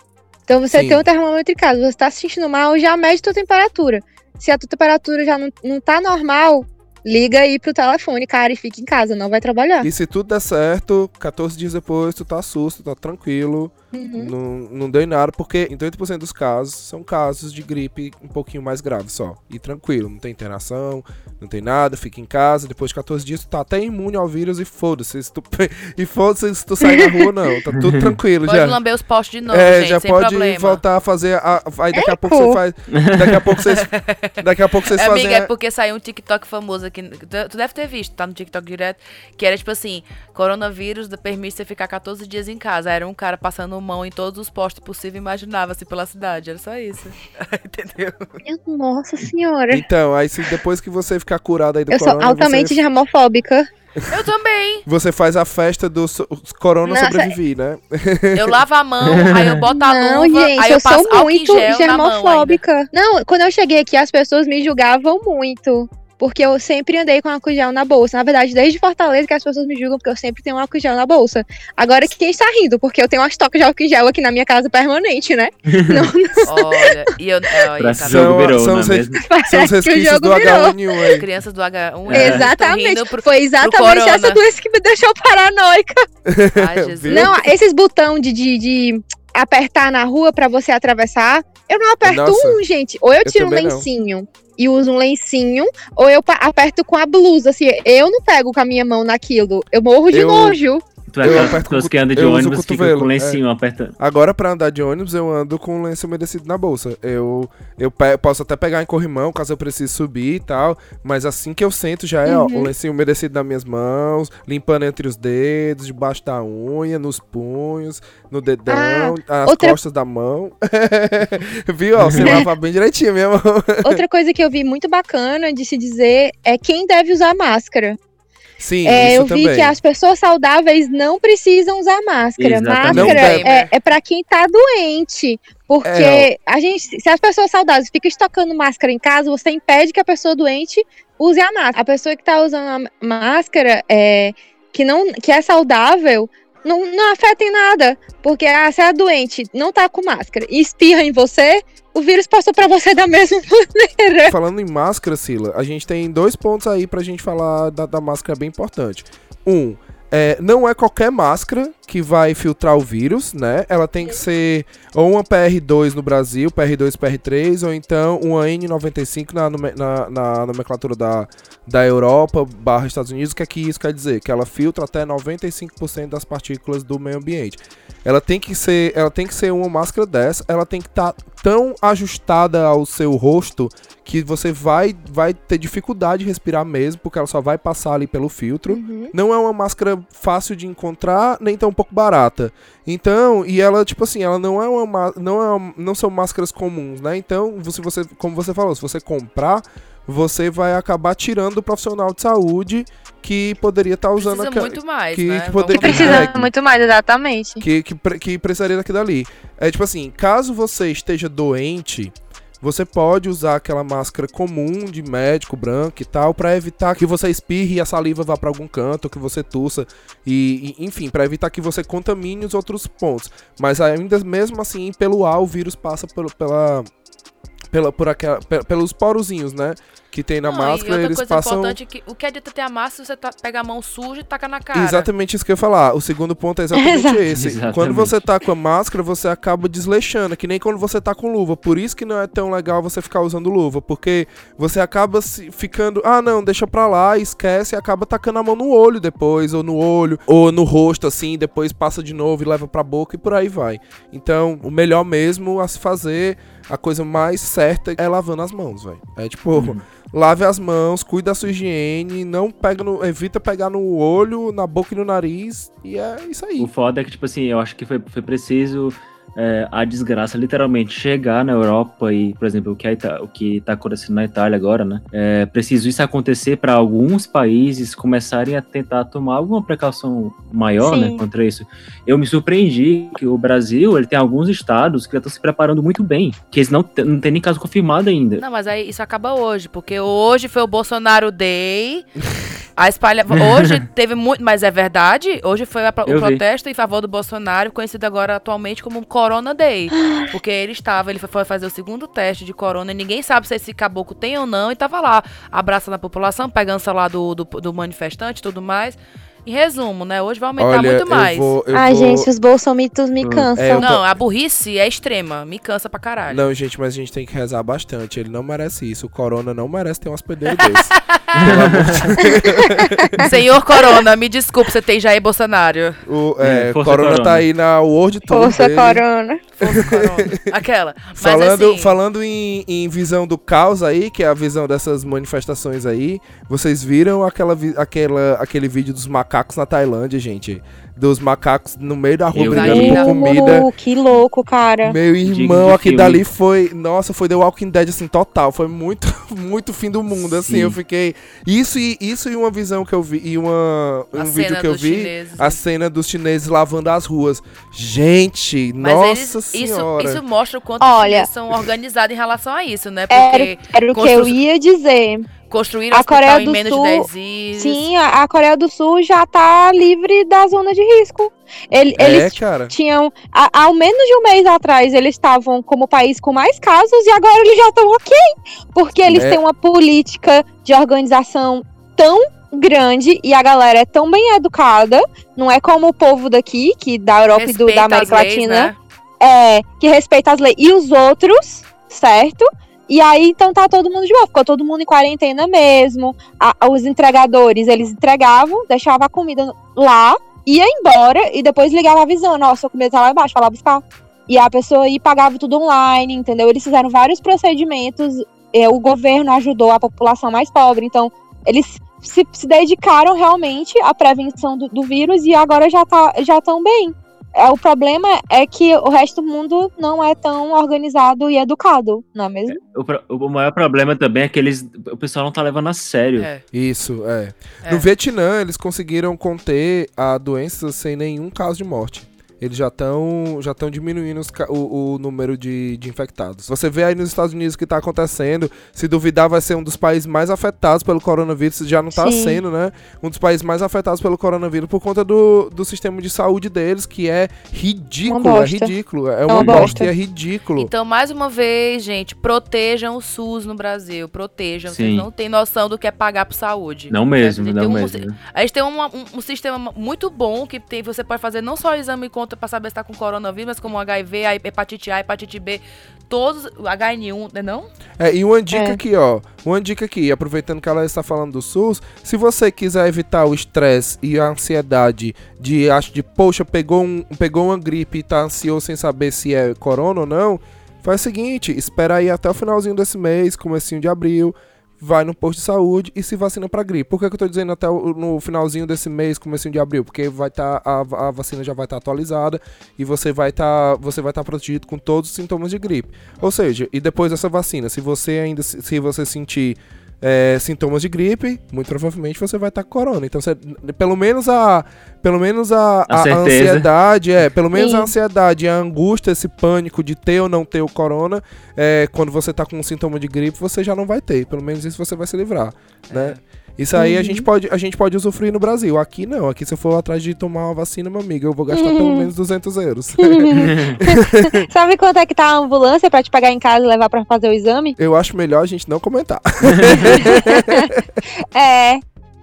Então você Sim. tem um termômetro em casa, você tá se sentindo mal, já mede tua temperatura. Se a tua temperatura já não, não tá normal, liga aí pro telefone, cara, e fica em casa, não vai trabalhar. E se tudo der certo, 14 dias depois, tu tá susto, tá tranquilo, Uhum. não, não deu em nada, porque em 80% dos casos são casos de gripe um pouquinho mais grave só. E tranquilo, não tem internação, não tem nada, fica em casa, depois de 14 dias tu tá até imune ao vírus e foda-se. se tu- [LAUGHS] E foda-se se tu sair na rua, não. Tá tudo [LAUGHS] tranquilo Pode já. lamber os postos de novo, É, gente, já sem pode problema. voltar a fazer. A, aí daqui a pouco você faz. Daqui a pouco vocês. [LAUGHS] Daqui a pouco vocês fazem. Amiga, é porque saiu um TikTok famoso aqui. Tu tu deve ter visto, tá no TikTok direto. Que era tipo assim: coronavírus permite você ficar 14 dias em casa. Era um cara passando mão em todos os postos possíveis e imaginável, assim, pela cidade. Era só isso. [LAUGHS] Entendeu? Nossa senhora. Então, aí se depois que você ficar curado aí do Eu sou corona, altamente você, germofóbica. Eu também. você faz a festa do so- corona Nossa, sobreviver, né? Eu lavo a mão, [LAUGHS] aí eu boto a Não, luva, gente, aí eu, eu passo sou muito germofóbica. Não, quando eu cheguei aqui, as pessoas me julgavam muito. Porque eu sempre andei com álcool gel na bolsa. Na verdade, desde Fortaleza que as pessoas me julgam porque eu sempre tenho álcool gel na bolsa. Agora que quem está rindo, porque eu tenho uma estoque de álcool gel aqui na minha casa permanente, né? [LAUGHS] Olha, e eu. Olha, esse tá São- virou, são não é os mesmo? São os Parece que o resquícios do virou. H1N1 aí. crianças do H1. É. Exatamente. Pro... Foi exatamente essa doença que me deixou paranoica. Ai, [LAUGHS] Jesus. Não, esses botão de, de, de apertar na rua pra você atravessar, eu não aperto Nossa, um, gente. Ou eu eu tiro um também não. lencinho e uso um lencinho, ou eu aperto com a blusa. Assim, eu não pego com a minha mão naquilo. Eu morro de Eu- nojo. Tu é Eu aquelas aperto com pessoas o que andam de o ônibus fica cotovelo, com o lencinho apertando. Agora, pra andar de ônibus, eu ando com um lenço umedecido na bolsa. Eu, eu pe- posso até pegar em corrimão, caso eu precise subir e tal. Mas assim que eu sento, já é, ó, Uhum. o lencinho umedecido nas minhas mãos, limpando entre os dedos, debaixo da unha, nos punhos, no dedão, as outra- costas da mão. [LAUGHS] Viu? Ó, você lava bem direitinho minha mão. [LAUGHS] Outra coisa que eu vi muito bacana de se dizer é quem deve usar máscara. Sim, É, eu vi também. que as pessoas saudáveis não precisam usar máscara. Exatamente. Máscara é, é para quem tá doente. Porque É, a gente, se as pessoas saudáveis ficam estocando máscara em casa, você impede que a pessoa doente use a máscara. A pessoa que tá usando a máscara, é, que, não, que é saudável, não, não afeta em nada. Porque ah, se é doente, não tá com máscara e espirra em você, o vírus passou pra você da mesma [LAUGHS] maneira. Falando em máscara, Sila, a gente tem dois pontos aí pra gente falar da, da máscara bem importante. Um, é, não é qualquer máscara que vai filtrar o vírus, né? Ela tem que ser ou uma PR2 no Brasil, PR2 PR3, ou então uma N95 na, na, na nomenclatura da, da Europa barra Estados Unidos. O que é que isso quer dizer? Que ela filtra até 95% das partículas do meio ambiente. Ela tem que ser, ela tem que ser uma máscara dessa, ela tem que estar tão ajustada ao seu rosto que você vai, vai ter dificuldade de respirar mesmo, porque ela só vai passar ali pelo filtro. Não é uma máscara fácil de encontrar, nem tão um pouco barata. Então, e ela, tipo assim, ela não é uma, má- não é uma- não são máscaras comuns, né? Então, se você, como você falou, se você comprar, você vai acabar tirando o profissional de saúde que poderia estar usando Precisa aquela- muito mais, que- né? que Vamos poder- combinar. Precisa Precisa muito mais, exatamente. que, que, que precisaria daquilo ali. É tipo assim, caso você esteja doente, você pode usar aquela máscara comum de médico branco e tal pra evitar que você espirre e a saliva vá pra algum canto, que você tussa e, e- enfim, pra evitar que você contamine os outros pontos. Mas ainda mesmo assim, pelo ar o vírus passa pelo, pela pela por aquela pe- pelos porozinhos, né? Que tem na Não, e máscara, outra eles coisa passam importante é que o que adianta ter a se você tá, pega a mão suja e taca na cara. Exatamente isso que eu ia falar. O segundo ponto é exatamente [LAUGHS] Exato. esse. Exatamente. Quando você tá com a máscara, você acaba desleixando, que nem quando você tá com luva. Por isso que não é tão legal você ficar usando luva, porque você acaba se ficando, ah, não, deixa pra lá, esquece e acaba tacando a mão no olho depois, ou no olho, ou no rosto assim, depois passa de novo e leva pra boca e por aí vai. Então, o melhor mesmo a se fazer, a coisa mais certa é lavando as mãos, velho. É tipo, Uhum. lave as mãos, cuide da sua higiene, não pega no, evita pegar no olho, na boca e no nariz, e é isso aí. O foda é que, tipo assim, eu acho que foi, foi preciso é, a desgraça literalmente chegar na Europa e, por exemplo, o que Ita- o que está acontecendo na Itália agora, né? É preciso isso acontecer para alguns países começarem a tentar tomar alguma precaução maior, Sim. né, contra isso. Eu me surpreendi que o Brasil, ele tem alguns estados que já estão se preparando muito bem, que eles não, não tem nem caso confirmado ainda. Não, mas aí isso acaba hoje, porque hoje foi o Bolsonaro Day. A espalha. [LAUGHS] Hoje teve muito. Mas é verdade? Hoje foi a o Eu vi. protesto em favor do Bolsonaro, conhecido agora atualmente como Corona Day. Porque ele estava, ele foi- foi fazer o segundo teste de corona e ninguém sabe se esse caboclo tem ou não. E tava lá, abraçando a população, pegando o celular do, do, do manifestante e tudo mais. Em resumo, né? Hoje vai aumentar Olha, muito mais. eu vou... Eu Ai, vou... gente, os bolsomitos me Hum, cansam. é, Não, a burrice é extrema. Me cansa pra caralho. Não, gente, mas a gente tem que rezar bastante. Ele não merece isso. O Corona não merece ter um hospedeiro desse. [LAUGHS] Pelo amor de Senhor Corona, me desculpe, você tem Jair Bolsonaro. O é, É, força Corona, Corona. tá aí na World Tour. Força dele. Corona. Força Corona. Aquela. Mas Falando, assim, falando em, em visão do caos aí, que é a visão dessas manifestações aí, vocês viram aquela, aquela, aquele vídeo dos macacos na Tailândia, gente? Dos macacos no meio da rua Eu brigando por comida. Que louco, cara. Meu irmão, aqui filme. dali foi. Nossa, foi The Walking Dead, assim, total. Foi muito, [LAUGHS] muito fim do mundo, assim. Sim. Eu fiquei. Isso e, isso e uma visão que eu vi. E uma, um a vídeo cena que eu dos vi. chineses. A cena dos chineses lavando as ruas. Gente, Mas nossa eles, isso, senhora. isso mostra o quanto Olha- os chineses são organizados em relação a isso, né? Era, Porque era o que eu ia dizer. Construíram A Coreia em do menos Sul- de 10 dias. Sim, a, a Coreia do Sul já tá livre da zona de risco. Ele- É, Eles cara. tinham, há, há menos de um mês atrás, eles estavam como o país com mais casos e agora eles já estão ok. Porque eles É. têm uma política de organização tão grande e a galera é tão bem educada. Não é como o povo daqui, que da Europa e do, Respeita da América leis, Latina, né? é, que respeita as leis. E os outros, certo? E aí, então tá todo mundo de boa. Ficou todo mundo em quarentena mesmo. A- os entregadores, eles entregavam, deixavam a comida lá, ia embora e depois ligava avisando, ó, sua comida tá lá embaixo, vai lá buscar. E a pessoa ia pagava tudo online, entendeu? Eles fizeram vários procedimentos, é, o governo ajudou a população mais pobre, então eles se, se dedicaram realmente à prevenção do, do vírus e agora já tá, já estão bem. É, o problema é que o resto do mundo não é tão organizado e educado, não é mesmo? O, pro- o maior problema também é que eles, o pessoal não tá levando a sério. É, Isso, é. é. No Vietnã, eles conseguiram conter a doença sem nenhum caso de morte. Eles já estão já tão diminuindo os o, o número de, de infectados. Você vê aí nos Estados Unidos o que está acontecendo. Se duvidar, vai ser um dos países mais afetados pelo coronavírus. Já não está sendo, né? Um dos países mais afetados pelo coronavírus por conta do, do sistema de saúde deles, que é ridículo. É ridículo. É uma uma bosta bosta. e é ridículo. Então, mais uma vez, gente, protejam o SUS no Brasil. Protejam. Vocês Sim. não têm noção do que é pagar por saúde. Não mesmo, não um- mesmo. A gente tem uma- um, um sistema muito bom que tem, você pode fazer não só o exame contra para saber se tá com coronavírus, mas como HIV, a hepatite A, hepatite B, todos, o HN1, né não? É, e uma dica É. aqui, ó. Uma dica aqui, aproveitando que ela está falando do SUS, se você quiser evitar o estresse e a ansiedade de, acho de, poxa, pegou, um, pegou uma gripe e tá ansioso sem saber se é corona ou não, faz o seguinte, espera aí até o finalzinho desse mês, comecinho de abril, vai no posto de saúde e se vacina pra gripe. Por que, que eu tô dizendo até o, no finalzinho desse mês, comecinho de abril? Porque vai tá, a, a vacina já vai estar atualizada e você vai estar você vai estar protegido com todos os sintomas de gripe. Ou seja, e depois dessa vacina, se você ainda se se você sentir é, sintomas de gripe, muito provavelmente você vai estar com corona. Então, você, pelo menos a pelo menos a, A a ansiedade, é, pelo menos a Sim. ansiedade, a angústia, esse pânico de ter ou não ter o corona, é, quando você tá com um sintoma de gripe, você já não vai ter. Pelo menos isso você vai se livrar, né? Isso aí a Uhum. gente pode a gente pode usufruir no Brasil. Aqui não. Aqui se eu for atrás de tomar uma vacina, meu amigo, eu vou gastar pelo Uhum. menos 200 euros. [LAUGHS] Sabe quanto é que tá a ambulância pra te pegar em casa e levar pra fazer o exame? eu acho melhor a gente não comentar. [LAUGHS] É,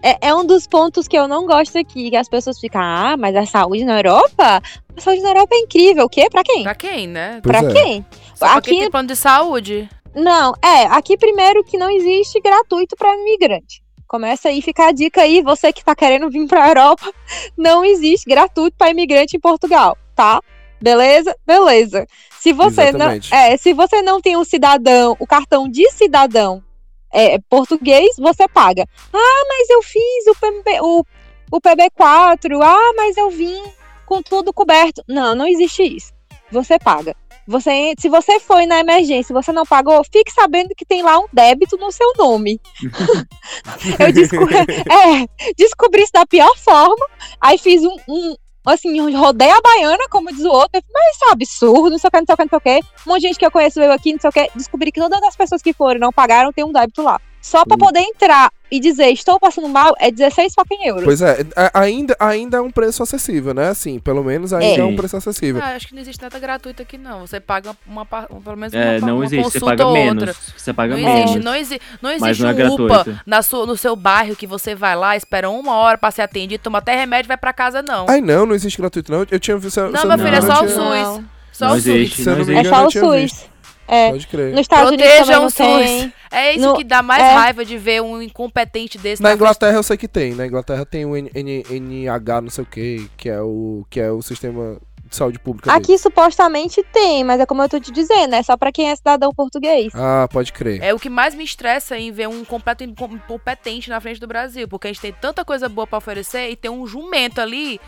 é, é um dos pontos que eu não gosto aqui, que as pessoas ficam, ah, mas a saúde na Europa? A saúde na Europa é incrível. O quê? Pra quem? Pra quem, né? Pois Pra é. quem? Só pra Aqui- quem tem plano de saúde. Não, é, aqui primeiro que não existe gratuito pra imigrante. Começa aí, fica a dica aí, você que tá querendo vir pra Europa, [LAUGHS] não existe gratuito pra imigrante em Portugal, tá? Beleza? Beleza. Se você não, Exatamente. é, se você não tem o cidadão, o cartão de cidadão é, português, você paga. Ah, mas eu fiz o, PB, o, o PB4. Ah, mas eu vim com tudo coberto. Não, não existe isso. você paga. Você, se você foi na emergência e você não pagou, fique sabendo que tem lá um débito no seu nome. [LAUGHS] eu descobri, é, descobri isso da pior forma. Aí fiz um, um assim, rodei a baiana, como diz o outro. Mas isso é um absurdo, não sei o que, não sei o que, não sei o que. Um monte de gente que eu conheço veio aqui, não sei o que. Descobri que todas as pessoas que foram e não pagaram tem um débito lá. Só pra Hum. poder entrar e dizer estou passando mal é 16 fucking euros. Pois é, ainda, ainda é um preço acessível, né? Assim, pelo menos ainda é, É. um preço acessível. Ah, acho que não existe nada gratuito aqui, não. Você paga uma, pelo menos uma, É, não uma existe, você consulta paga ou menos. outra. Você paga Não menos. existe, não, exi não Mas existe não é um. UPA na sua, no seu bairro que você vai lá, espera uma hora pra ser atendido, toma até remédio e vai pra casa, não. Ai, não, não existe gratuito, não. Eu tinha visto. não, meu filho, é só o não SUS. Só Não o existe, SUS. Não É só o SUS. É. Pode crer. Nos Estados Unidos Protejam também o não SUS. tem. É isso No- que dá mais é. raiva de ver um incompetente desse Na na frente Inglaterra eu sei que tem. Na Inglaterra tem o N- N- NH, não sei o que, que é o que é o sistema de saúde pública. Aqui supostamente tem, mas é como eu tô te dizendo, é só pra quem é cidadão português. Ah, pode crer. É o que mais me estressa em ver um completo incom- incompetente na frente do Brasil, porque a gente tem tanta coisa boa pra oferecer e tem um jumento ali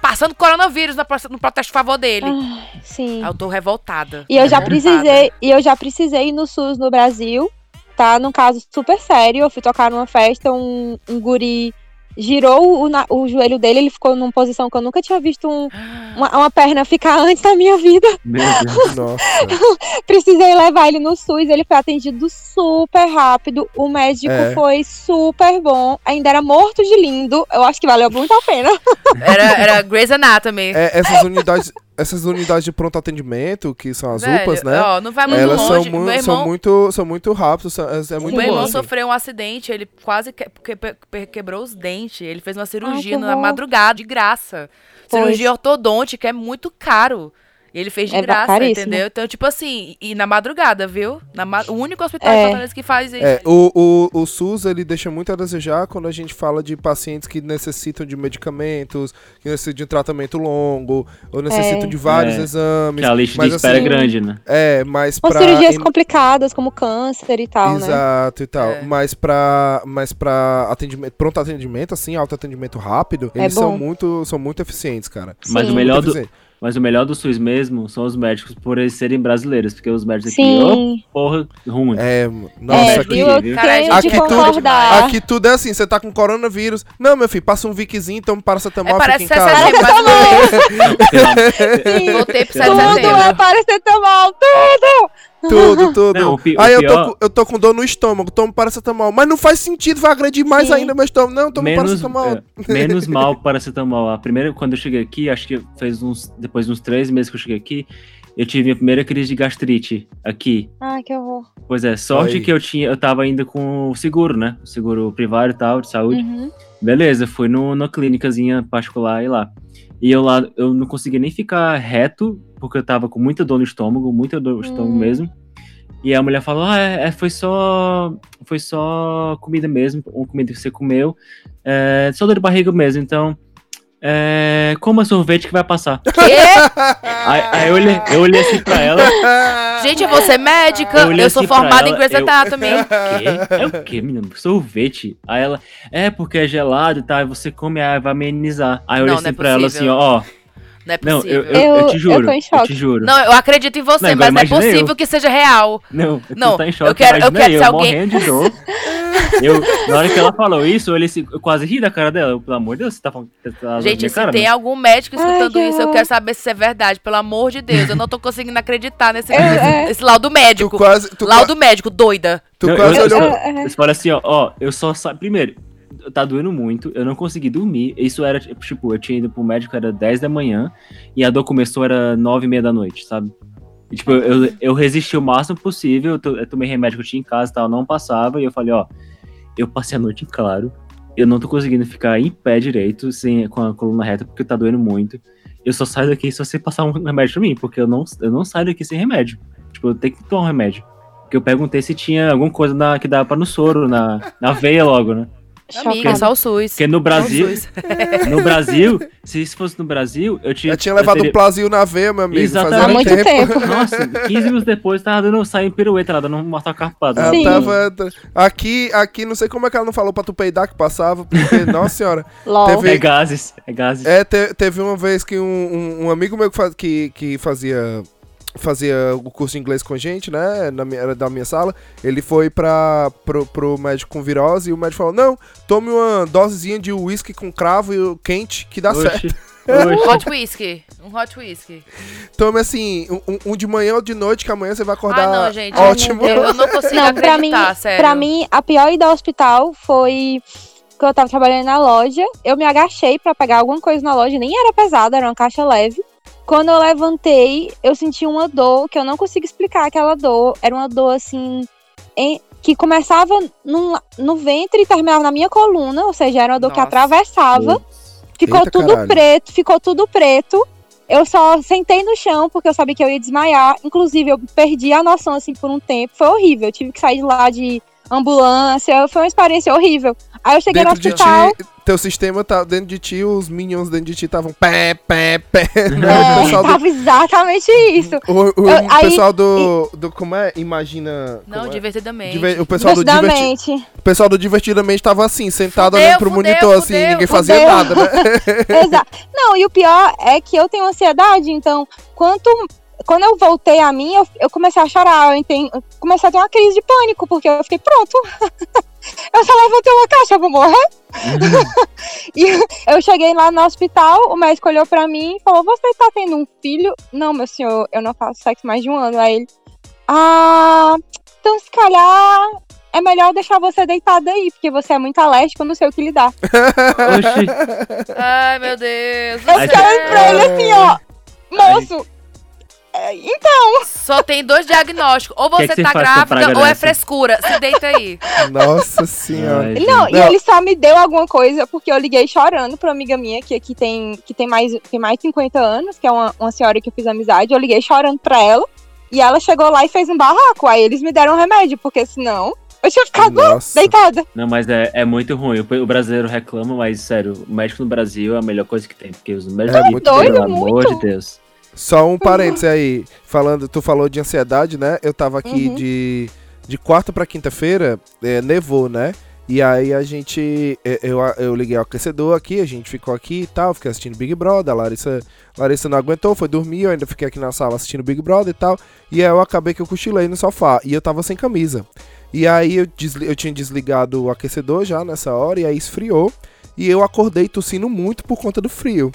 passando coronavírus no protesto a favor dele. Sim. Eu tô revoltada. E eu já revoltada. precisei, e eu já precisei ir no SUS no Brasil, tá? Num caso super sério, eu fui tocar numa festa, um, um guri girou o, na- o joelho dele, ele ficou numa posição que eu nunca tinha visto um- uma, uma perna ficar antes na minha vida. Meu Deus. [LAUGHS] Nossa. Precisei levar ele no SUS, ele foi atendido super rápido, o médico É. foi super bom, ainda era morto de lindo, eu acho que valeu muito a pena. Era, era Grey's Anatomy. É, essas unidades, essas unidades de pronto atendimento, que são as Velho, UPAs, né? Ó, não vai muito Elas são, longe. mu- meu irmão, são muito, são muito rápidas, são, é é muito meu irmão assim. sofreu um acidente, ele quase que- que- que- quebrou os dentes. Ele fez uma cirurgia que na madrugada, de graça. Pois. Cirurgia ortodôntica é muito caro. E ele fez de É graça, caríssimo. entendeu? Então, tipo assim, e na madrugada, viu? Na ma- o único hospital É. em Fortaleza que faz isso. É, o, o, o SUS ele deixa muito a desejar quando a gente fala de pacientes que necessitam de medicamentos, que necessitam de um tratamento longo, ou necessitam É. de vários É, exames. Que a lista Mas de espera é assim, grande, né? É, mas Com pra. cirurgias em- complicadas, como câncer e tal, né? Exato e tal. É. Mas pra, mas pra atendimento, pronto atendimento, assim, autoatendimento rápido, É eles são muito, são muito eficientes, cara. Mas Sim. o melhor do. Mas o melhor do SUS mesmo são os médicos por eles serem brasileiros, porque os médicos aqui, Sim. ô, porra, ruim. É, É, nossa, aqui, viu? Tenho aqui de tudo- aqui tudo é assim, você tá com coronavírus. Não, meu filho, passa um Viczinho, toma paracetamol, É, fica parece em que casa. Sim. Voltei pro 7 de Tudo é paracetamol, tudo! Tudo, tudo. Não, pi- Aí eu, tô, pior- com- eu tô com dor no estômago, tomo paracetamol. Mas não faz sentido, vai agredir mais Sim. ainda meu estômago. Não, toma menos, paracetamol. é, menos mal para paracetamol. A primeira, quando eu cheguei aqui, acho que fez uns, depois de uns três meses que eu cheguei aqui, eu tive a primeira crise de gastrite aqui. Ai, que horror. Pois é, sorte Aí. que eu tinha, eu tava ainda com o seguro, né? O seguro privado e tal, de saúde. Uhum. Beleza, fui no, numa clínicazinha particular e lá. E eu lá, eu não conseguia nem ficar reto, porque eu tava com muita dor no estômago, muita dor no estômago Hum. mesmo. E a mulher falou, ah, é, é, foi só foi só comida mesmo, uma comida que você comeu, é, só dor de barriga mesmo, então é, coma sorvete que vai passar. Quê? Aí, aí eu, olhei, eu olhei assim pra ela, [LAUGHS] Gente, eu vou ser médica. Eu Eu, sou assim formada em ela, Grey's eu- Anatomy. [LAUGHS] quê? É o quê, menino? Sorvete? Aí ela, é porque é gelado e tal, aí você come, aí vai amenizar. Aí eu olhei Não, assim é pra ela assim, possível. ó, ó, Não é não, eu, possível. eu, eu Eu- te eu juro, tô em eu choque. te juro. Não, eu acredito em você, Não, mas é possível eu. que seja real. Não, Não, tu tá em choque, eu quero- eu quero eu, ser alguém- morrendo de dor. [LAUGHS] Eu, na hora que ela falou isso, eu, assim, eu quase ri da cara dela. Eu, pelo amor de Deus, você tá falando você tá Gente, se cara, tem né? algum médico Ai, escutando que isso, eu quero saber se isso é verdade. Pelo amor de Deus, eu não tô conseguindo acreditar nesse, É, nesse- é. esse laudo Tu médico. quase, tu, Laudo médico, doida. tu Não, quase eu- olhou. eu- É, é. Você fala assim, ó, ó, eu só sa... Primeiro, tá doendo muito, eu não consegui dormir. Isso era, tipo, eu tinha ido pro médico, era 10 da manhã, e a dor começou, era 9 e meia da noite, sabe? E, tipo, eu, eu resisti o máximo possível, eu, to- eu tomei remédio que eu tinha em casa e tal, não passava, e eu falei, ó, eu passei a noite em claro, eu não tô conseguindo ficar em pé direito, sem, com a coluna reta, porque tá doendo muito. Eu só saio daqui se você passar um remédio pra mim, porque eu não, eu não saio daqui sem remédio. Tipo, eu tenho que tomar um remédio. Porque eu perguntei se tinha alguma coisa na, que dava pra no soro, na, na veia logo, né? Amiga, só o SUS. Porque no Brasil, o [LAUGHS] no Brasil, se isso fosse no Brasil, eu tinha. Eu tinha levado teria- um plazinho na veia, meu amigo. Exatamente. fazia Há muito tempo. Nossa, 15 minutos depois tava dando saindo pirueta lá, dando um mortal carpado. Ela Sim. tava. Aqui, aqui, não sei como é que ela não falou pra tu peidar que passava, porque, [LAUGHS] nossa senhora. Teve- É gases, é gases. É, te- teve uma vez que um, um- um amigo meu que, faz- que, que fazia fazia o curso de inglês com a gente, né, na minha, era da minha sala, ele foi pra, pro, pro médico com virose e o médico falou, não, tome uma dosezinha de uísque com cravo e quente que dá certo. [LAUGHS] Oxi, oxi. Hot whisky. Um hot whisky. Tome assim, um- um, um de manhã ou de noite, que amanhã você vai acordar Ah, não, gente. ótimo. Eu, eu não [LAUGHS] consigo Não, pra mim, acreditar, sério. pra mim, a pior ida ao hospital foi que eu tava trabalhando na loja. Eu me agachei pra pegar alguma coisa na loja, nem era pesada, era uma caixa leve. Quando eu levantei, eu senti uma dor que eu não consigo explicar aquela dor. Era uma dor assim. em- que começava num- no ventre e terminava na minha coluna, ou seja, era uma dor que Nossa. atravessava. Ficou Eita, tudo caralho. preto, ficou tudo preto. Eu só sentei no chão porque eu sabia que eu ia desmaiar. Inclusive, eu perdi a noção assim por um tempo. Foi horrível. Eu tive que sair de lá de ambulância. Foi uma experiência horrível. Aí eu cheguei Dentro no de hospital. ti, teu sistema tá dentro de ti, os minions dentro de ti estavam pé, pé, pé. né? [LAUGHS] É, o pessoal do, tava exatamente isso. o, o Eu- aí- pessoal do, do. Como é? Imagina. Não, é? divertidamente. Diver- o pessoal do diverti... Divertidamente. o pessoal do Divertidamente tava assim, sentado Fudeu, olhando pro fudeu, monitor, assim, fudeu, ninguém fazia fudeu. nada, né? [LAUGHS] Exato. Não, e o pior é que eu tenho ansiedade, então, quanto. Quando eu voltei a mim, eu, eu comecei a chorar, eu, enten- eu comecei a ter uma crise de pânico, porque eu fiquei, pronto, [LAUGHS] eu só levantei uma caixa, eu vou morrer. [LAUGHS] e eu cheguei lá no hospital, o médico olhou pra mim e falou, você tá tendo um filho? Não, meu senhor, eu não faço sexo mais de um ano. Aí ele, ah, então se calhar é melhor deixar você deitada aí, porque você é muito alérgico, eu não sei o que lhe dá. Oxi. Ai, meu Deus. Eu falei pra ele assim, ó, moço, é, então, Só tem dois diagnósticos. Ou Que você que você tá grávida ou é frescura. Se deita aí. Nossa senhora. Ai, não, gente. e ele só me deu alguma coisa porque eu liguei chorando pra uma amiga minha que aqui tem, que tem, mais, tem mais de 50 anos, que é uma, uma senhora que eu fiz amizade. Eu liguei chorando pra ela e ela chegou lá e fez um barraco. Aí eles me deram um remédio, porque senão eu tinha ficado Nossa. deitada. Não, mas é, é muito ruim. O, o brasileiro reclama, mas sério, o médico no Brasil é a melhor coisa que tem. Porque os médicos, É aqui, muito pelo doido, amor muito. de Deus. Só um parênteses aí, falando, tu falou de ansiedade, né? Eu tava aqui Uhum. de, de quarta pra quinta-feira, é, nevou, né? E aí a gente, é, eu, eu liguei o aquecedor aqui, a gente ficou aqui e tal, fiquei assistindo Big Brother, a Larissa, Larissa não aguentou, foi dormir, eu ainda fiquei aqui na sala assistindo Big Brother e tal, e aí eu acabei que eu cochilei no sofá, e eu tava sem camisa. E aí eu, desli- eu tinha desligado o aquecedor já nessa hora, e aí esfriou, e eu acordei tossindo muito por conta do frio.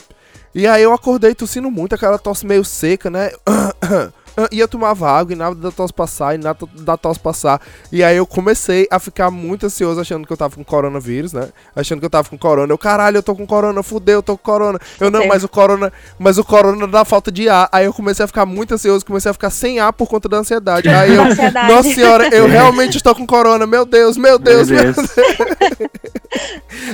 E aí eu acordei tossindo muito, aquela tosse meio seca, né? [CLEARS THROAT] E eu tomava água e nada da tosse passar, e nada da tosse passar. E aí eu comecei a ficar muito ansioso, achando que eu tava com coronavírus, né? Achando que eu tava com corona. Eu, caralho, eu tô com corona, fudeu, eu tô com corona. Eu não, mas o corona, mas o corona dá falta de ar. Aí eu comecei a ficar muito ansioso, comecei a ficar sem ar por conta da ansiedade. Aí eu, [LAUGHS] Ansiedade. nossa senhora, eu realmente estou com corona, meu Deus, meu Deus, meu Meu Deus. Deus. [LAUGHS]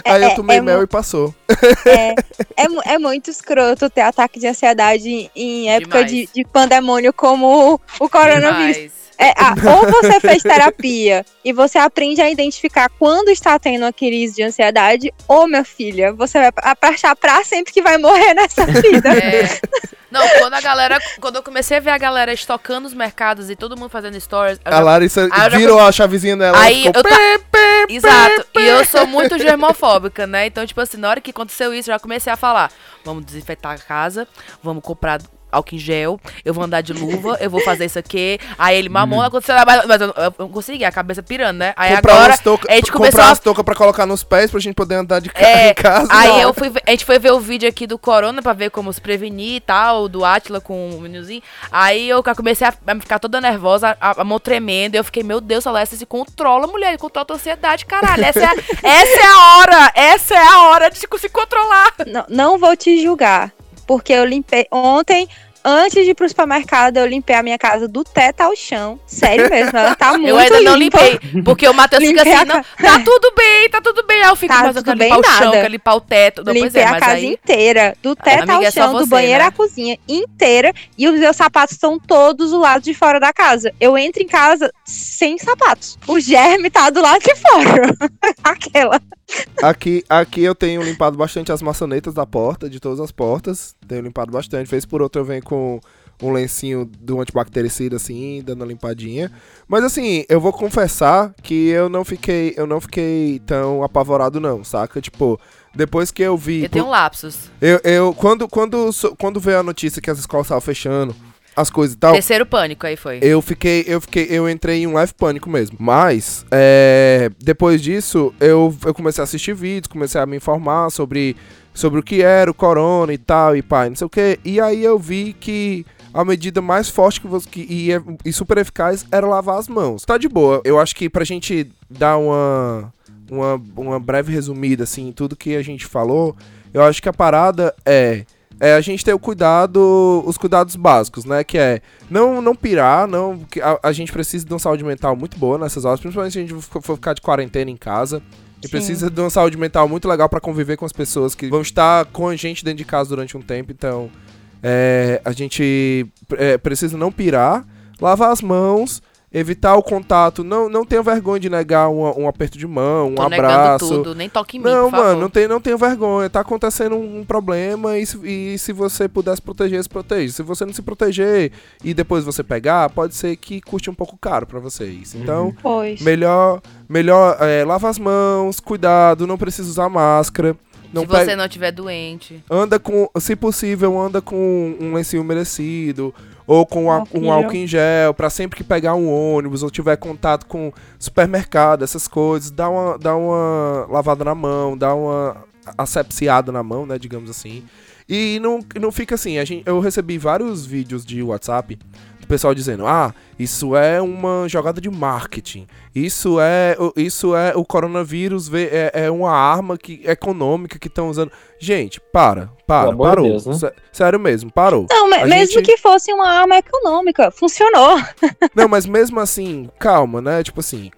Aí eu É- tomei é mel mu- e passou. [LAUGHS] É, é, é muito escroto ter ataque de ansiedade em época de, Demais. de pandemônio como o, coronavírus. Mas, É, ah, ou você [LAUGHS] fez terapia e você aprende a identificar quando está tendo uma crise de ansiedade, ou, minha filha, você vai achar pra sempre que vai morrer nessa [LAUGHS] vida. é... Não, quando a galera. Quando eu comecei a ver a galera estocando os mercados e todo mundo fazendo stories. A já- Larissa eu já virou a chavezinha dela. ela Aí ficou eu ta- Exato. E eu sou [LAUGHS] muito germofóbica, né? Então, tipo assim, na hora que aconteceu isso, eu já comecei a falar: vamos desinfetar a casa, vamos comprar álcool em gel, eu vou andar de luva, eu vou fazer isso aqui. Aí ele mamou, aconteceu, mas, mas eu, eu não consegui, a cabeça pirando, né? Aí comprar agora. touca, a gente começou comprar a as toucas pra colocar nos pés pra gente poder andar de carro É, em casa. Aí eu fui, a gente foi ver o vídeo aqui do Corona pra ver como se prevenir e tal, do Atila com o meninozinho. Aí eu comecei a, a ficar toda nervosa, a, a mão tremendo. E eu fiquei, meu Deus, Celeste, se controla, mulher, controla a tua ansiedade, caralho. Essa é, a, [LAUGHS] essa é a hora, essa é a hora de se se controlar. Não, não vou te julgar, porque eu limpei ontem. Antes de ir pro supermercado, eu limpei a minha casa do teto ao chão. Sério mesmo, ela tá muito [LAUGHS] eu ainda não limpa. limpei, porque o Matheus fica assim, não, tá tudo bem, tá tudo bem. Aí eu fico, Tá mas eu quero limpar bem o chão, nada. quero limpar o teto. Não, Limpei é, a casa aí... inteira, do teto amiga, ao é chão, do você, banheiro né? à cozinha inteira. E os meus sapatos estão todos do lado de fora da casa. Eu entro em casa sem sapatos. O germe tá do lado de fora. [LAUGHS] Aquela. Aqui, aqui eu tenho limpado bastante as maçanetas da porta, de todas as portas. Tenho limpado bastante. Vez por outra eu venho com um lencinho do antibactericida, assim, dando uma limpadinha. Mas assim, eu vou confessar que eu não fiquei, eu não fiquei tão apavorado, não, saca? Tipo, depois que eu vi. Eu tenho um lapsus. Eu, eu- quando, quando, quando veio a notícia que as escolas estavam fechando, as coisas e tal. Terceiro pânico aí foi. Eu fiquei, eu fiquei, eu entrei em um leve pânico mesmo. Mas, é, depois disso, eu, eu comecei a assistir vídeos, comecei a me informar sobre, sobre o que era o corona e tal, e pá, não sei o que. E aí eu vi que a medida mais forte que você, que, e, e super eficaz era lavar as mãos. Tá de boa. Eu acho que pra gente dar uma, uma, uma breve resumida, assim, em tudo que a gente falou, eu acho que a parada é é a gente ter o cuidado, os cuidados básicos, né? Que é não, não pirar, não. que A, a gente precisa de uma saúde mental muito boa nessas horas, principalmente se a gente for ficar de quarentena em casa. E Sim. precisa de uma saúde mental muito legal pra conviver com as pessoas que vão estar com a gente dentro de casa durante um tempo. Então, é, a gente é, precisa não pirar, lavar as mãos, evitar o contato. Não, não tenha vergonha de negar um, um aperto de mão, um Tô abraço. negando tudo, nem toque em mim, Não, mano, não, tem, não tenha vergonha. Tá acontecendo um, um problema e se, e se você puder se proteger, se proteja. Se você não se proteger e depois você pegar, pode ser que custe um pouco caro pra vocês. Então, Pois. melhor, melhor é, lava as mãos, cuidado, não precisa usar máscara. Não Se pega- você não estiver doente. Anda com, se possível, anda com um lencinho umedecido ou com a- um álcool em gel pra sempre que pegar um ônibus ou tiver contato com supermercado, essas coisas, dá uma, dá uma lavada na mão, dá uma asepsiada na mão, né, digamos assim. E não, não fica assim, a gente, eu recebi vários vídeos de WhatsApp do pessoal dizendo: "Ah, isso é uma jogada de marketing. Isso é, o- isso é o coronavírus é, é uma arma que econômica que estão usando. Gente, para, para, de parou. Deus, né? Sé- Sério mesmo, parou. Não, me- A mesmo gente- que fosse uma arma econômica, funcionou. [LAUGHS] Não, mas mesmo assim, calma, né? Tipo assim,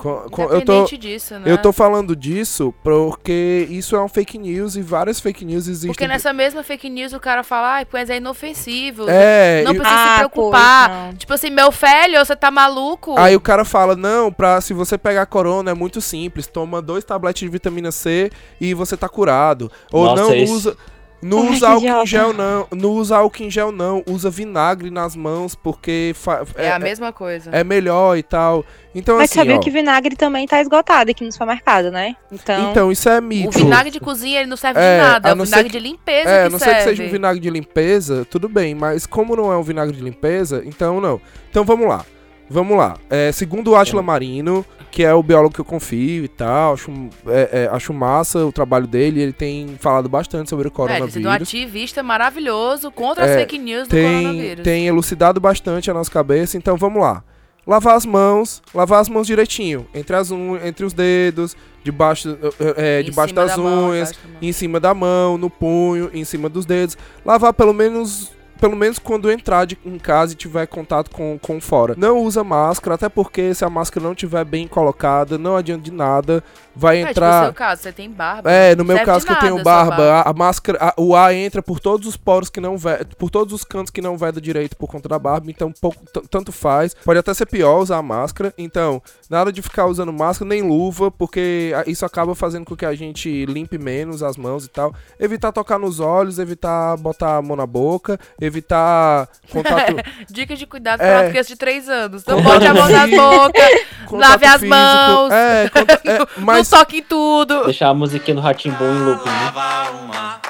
eu tô disso, né? eu tô falando disso porque isso é um fake news e várias fake news existem. Porque nessa mesma fake news o cara fala, ai, pois é inofensivo. É, não e- precisa Ah, se preocupar. pois, não. tipo assim, meu velho, você tá maluco? Aí o cara fala, não, pra, se você pegar corona é muito simples, toma dois tabletes de vitamina C e você tá curado. Ou Nossa, não isso- usa. Não Ai, usa que álcool em gel, não. Não usa álcool em gel, não. Usa vinagre nas mãos, porque fa- é, a mesma coisa. é melhor e tal. Então, Mas assim, sabia ó, que vinagre também tá esgotado aqui no supermercado, né? Então, Então, isso é mito. O vinagre de cozinha, ele não serve É, de nada. É o não vinagre que- de limpeza É, a que não serve. ser que seja um vinagre de limpeza, tudo bem, mas como não é um vinagre de limpeza, então não. Então vamos lá. Vamos lá. É, segundo o Atila Marino, que é o biólogo que eu confio e tal, acho, é, é, acho massa o trabalho dele, ele tem falado bastante sobre o É, ele tem um coronavírus. ativista maravilhoso contra as É, fake news do tem, coronavírus. tem elucidado bastante a nossa cabeça, então vamos lá. Lavar as mãos, lavar as mãos direitinho, entre, as un... entre os dedos, debaixo, é, Em debaixo das da unhas, mão. em cima da mão, no punho, em cima dos dedos. Lavar pelo menos. Pelo menos quando entrar de, em casa e tiver contato com, com fora. Não usa máscara, até porque se a máscara não estiver bem colocada, não adianta de nada. Vai É, tipo, no entrar. seu caso, você tem barba. É, no meu caso que eu tenho nada a sua barba, a, a máscara, a- o ar entra por todos os poros que não veda, por todos os cantos que não veda direito por conta da barba, então pouco, tanto faz. Pode até ser pior usar a máscara, então nada de ficar usando máscara nem luva, porque isso acaba fazendo com que a gente limpe menos as mãos e tal. Evitar tocar nos olhos, evitar botar a mão na boca, evitar contato, [LAUGHS] Dicas de cuidado É. para crianças de 3 anos. Não bote a mão na boca, [LAUGHS] lave as físico. mãos. É, conta- [LAUGHS] é, mas não toque em tudo. Deixar a musiquinha do Ratimbu em loop, né? Lava uma,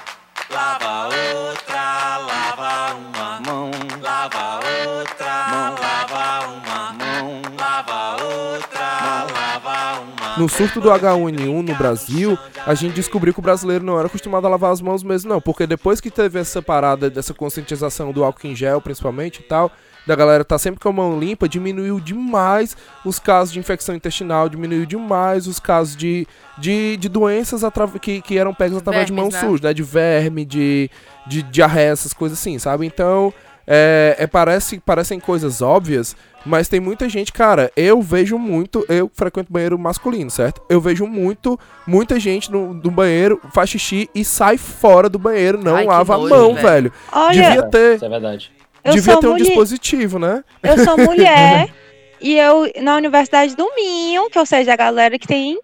lava outra, lava uma mão, lava outra, mão, lava uma mão, lava outra, lava uma No surto do H1N1 no Brasil, a gente descobriu que o brasileiro não era acostumado a lavar as mãos mesmo, não. Porque depois que teve essa parada, dessa conscientização do álcool em gel, principalmente e tal, da galera tá sempre com a mão limpa, diminuiu demais os casos de infecção intestinal, diminuiu demais os casos de, de, de doenças que, que eram pegas através de mão Vermes, né? suja, né? De verme, de, de diarreia, essas coisas assim, sabe? Então, é, é, parece, parecem coisas óbvias, mas tem muita gente, cara, eu vejo muito, eu frequento banheiro masculino, certo? Eu vejo muito, muita gente no, no banheiro, faz xixi e sai fora do banheiro, não Ai, lava nojo, a mão, velho. velho. olha, Devia ter, Isso é verdade. Eu devia sou ter um mulher, dispositivo, né? eu sou [LAUGHS] mulher e eu na Universidade do Minho, que ou seja, a galera que tem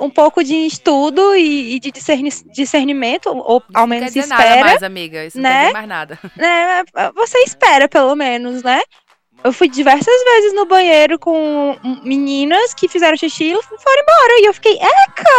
um pouco de estudo e, e de discerni- discernimento, ou ao Não menos quer dizer espera. nada mais, amiga. Isso não né? quer dizer mais nada. né? Você espera, pelo menos, né? Eu fui diversas vezes no banheiro com meninas que fizeram xixi e foram embora. E eu fiquei, eca!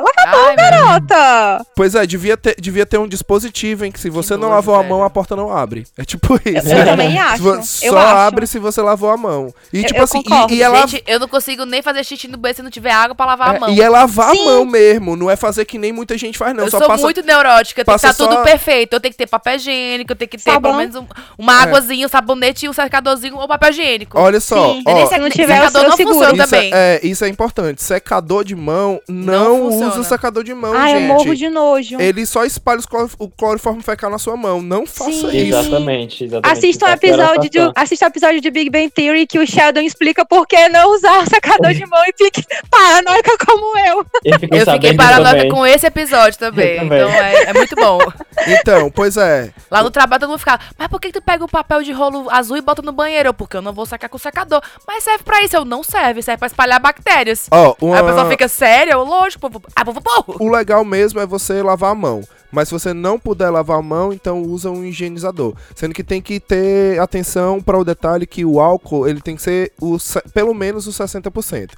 Lava a mão, garota! Pois é, devia ter, devia ter um dispositivo em que se você não nojo, lavou a mão, a porta não abre. É tipo isso. Eu também [LAUGHS] acho. Vo- eu Só acho. abre se você lavou a mão. E Eu- tipo eu assim, e, e é Gente, eu não consigo nem fazer xixi no banheiro se não tiver água pra lavar é, a mão. e é lavar Sim. a mão mesmo, não é fazer que nem muita gente faz, não. eu só sou passa. muito neurótica, tem que estar tudo só- perfeito. Eu tenho que ter papel higiênico, eu tenho que ter Sabão. pelo menos um- uma É. águazinha, um sabonete, um secadorzinho ou papel higiênico. Olha só, Sim. ó, se não tiver, secador eu não seguro. funciona isso, também. é, isso é importante. Secador de mão, não, Não usa o secador de mão, Ai, eu gente. morro de nojo. Ele só espalha o cloriforme fecal na sua mão. Não faça Sim. isso. Exatamente, exatamente. Assista um pior a episódio de, assista um episódio de Big Bang Theory que o Sheldon explica por que não usar o secador de mão e fique paranoica como eu. Eu fiquei, Eu fiquei paranoica também. com esse episódio também. Eu também. Então é, é muito bom. Então, pois é. Lá no trabalho todo mundo ficava, mas por que que tu pega o papel de rolo azul e bota no banheiro? Porque eu não vou sacar com o secador. Mas serve pra isso. Eu não serve, serve pra espalhar bactérias. Ó, uma... Aí a pessoa fica, sério? Eu, lógico, povo. Ah, povo, povo. O legal mesmo é você lavar a mão. Mas se você não puder lavar a mão, então usa um higienizador. Sendo que tem que ter atenção para o detalhe que o álcool, ele tem que ser o, pelo menos os 60%.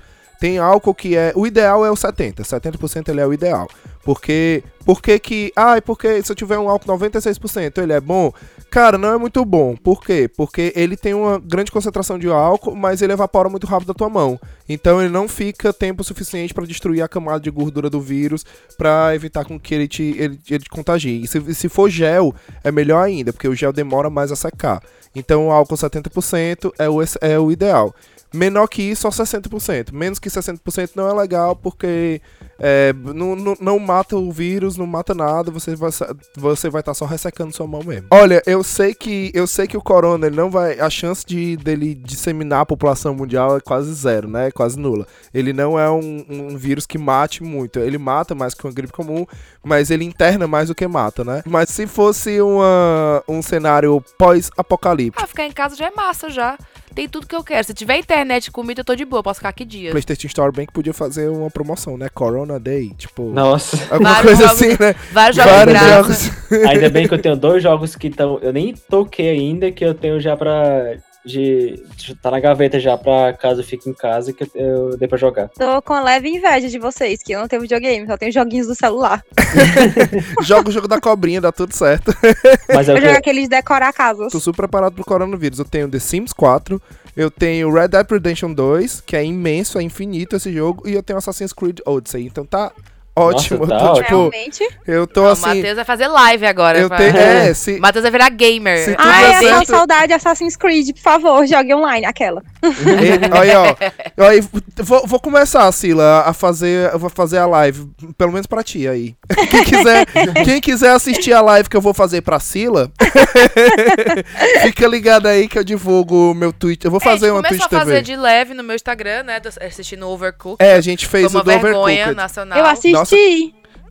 Tem álcool que é. O ideal é o 70%. 70% ele é o ideal. Porque. Por que que. Ah, porque se eu tiver um álcool 96%, ele é bom? Cara, não é muito bom. Por quê? Porque ele tem uma grande concentração de álcool, mas ele evapora muito rápido da tua mão. Então ele não fica tempo suficiente para destruir a camada de gordura do vírus para evitar com que ele te, ele, ele te contagie. E se, se for gel, é melhor ainda, porque o gel demora mais a secar. Então o álcool 70% é o, é o ideal. Menor que isso, só 60%. Menos que 60% não é legal, porque é, não, não, não mata o vírus, não mata nada, você vai você vai estar só ressecando sua mão mesmo. Olha, eu sei que eu sei que o corona ele não vai a chance de dele disseminar a população mundial é quase zero, né? É quase nula. Ele não é um, um vírus que mate muito. Ele mata mais que uma gripe comum, mas ele interna mais do que mata, né? Mas se fosse uma, um cenário pós-apocalíptico, Ah, ficar em casa já é massa, já. Tem tudo que eu quero. Se tiver internet e comida, eu tô de boa. Posso ficar aqui dias. PlayStation Store bem que podia fazer uma promoção, né? Corona Day, tipo, Nossa, alguma Vários coisa jogos- assim, né? Vários jogos Vários graça. jogos. ainda bem que eu tenho dois jogos que estão. Eu nem toquei ainda, que eu tenho já pra. De, de- tá na gaveta já pra caso eu fique em casa que eu, dei pra jogar. Tô com leve inveja de vocês, que eu não tenho videogame, só tenho joguinhos do celular. [LAUGHS] Joga o jogo da cobrinha, dá tudo certo. [LAUGHS] Mas é Eu que jogo aqueles decorar casas. Tô super preparado pro coronavírus. Eu tenho The Sims 4, eu tenho Red Dead Redemption 2, que é imenso, é infinito esse jogo, e eu tenho Assassin's Creed Odyssey. Então tá ótimo. tá eu tô, ótimo. tipo, Realmente. eu tô Não, o assim. Matheus vai fazer live agora. Eu vai- tenho. É, se, Matheus vai virar gamer. Se der é certo- saudade de Assassin's Creed, por favor, jogue online, aquela. E- Aí, [LAUGHS] ó. Aí, vou, vou começar, Sila, a fazer, eu vou fazer a live, pelo menos pra ti aí. [LAUGHS] Quem quiser, quem quiser assistir a live que eu vou fazer pra Sila, [LAUGHS] fica ligado aí que eu divulgo o meu tweet. Eu vou É, fazer gente uma Twitch a fazer TV. de leve no meu Instagram, né? do- Assistindo Overcooked. É, a gente Foi fez uma o do vergonha Overcooked. nacional. Eu assisti.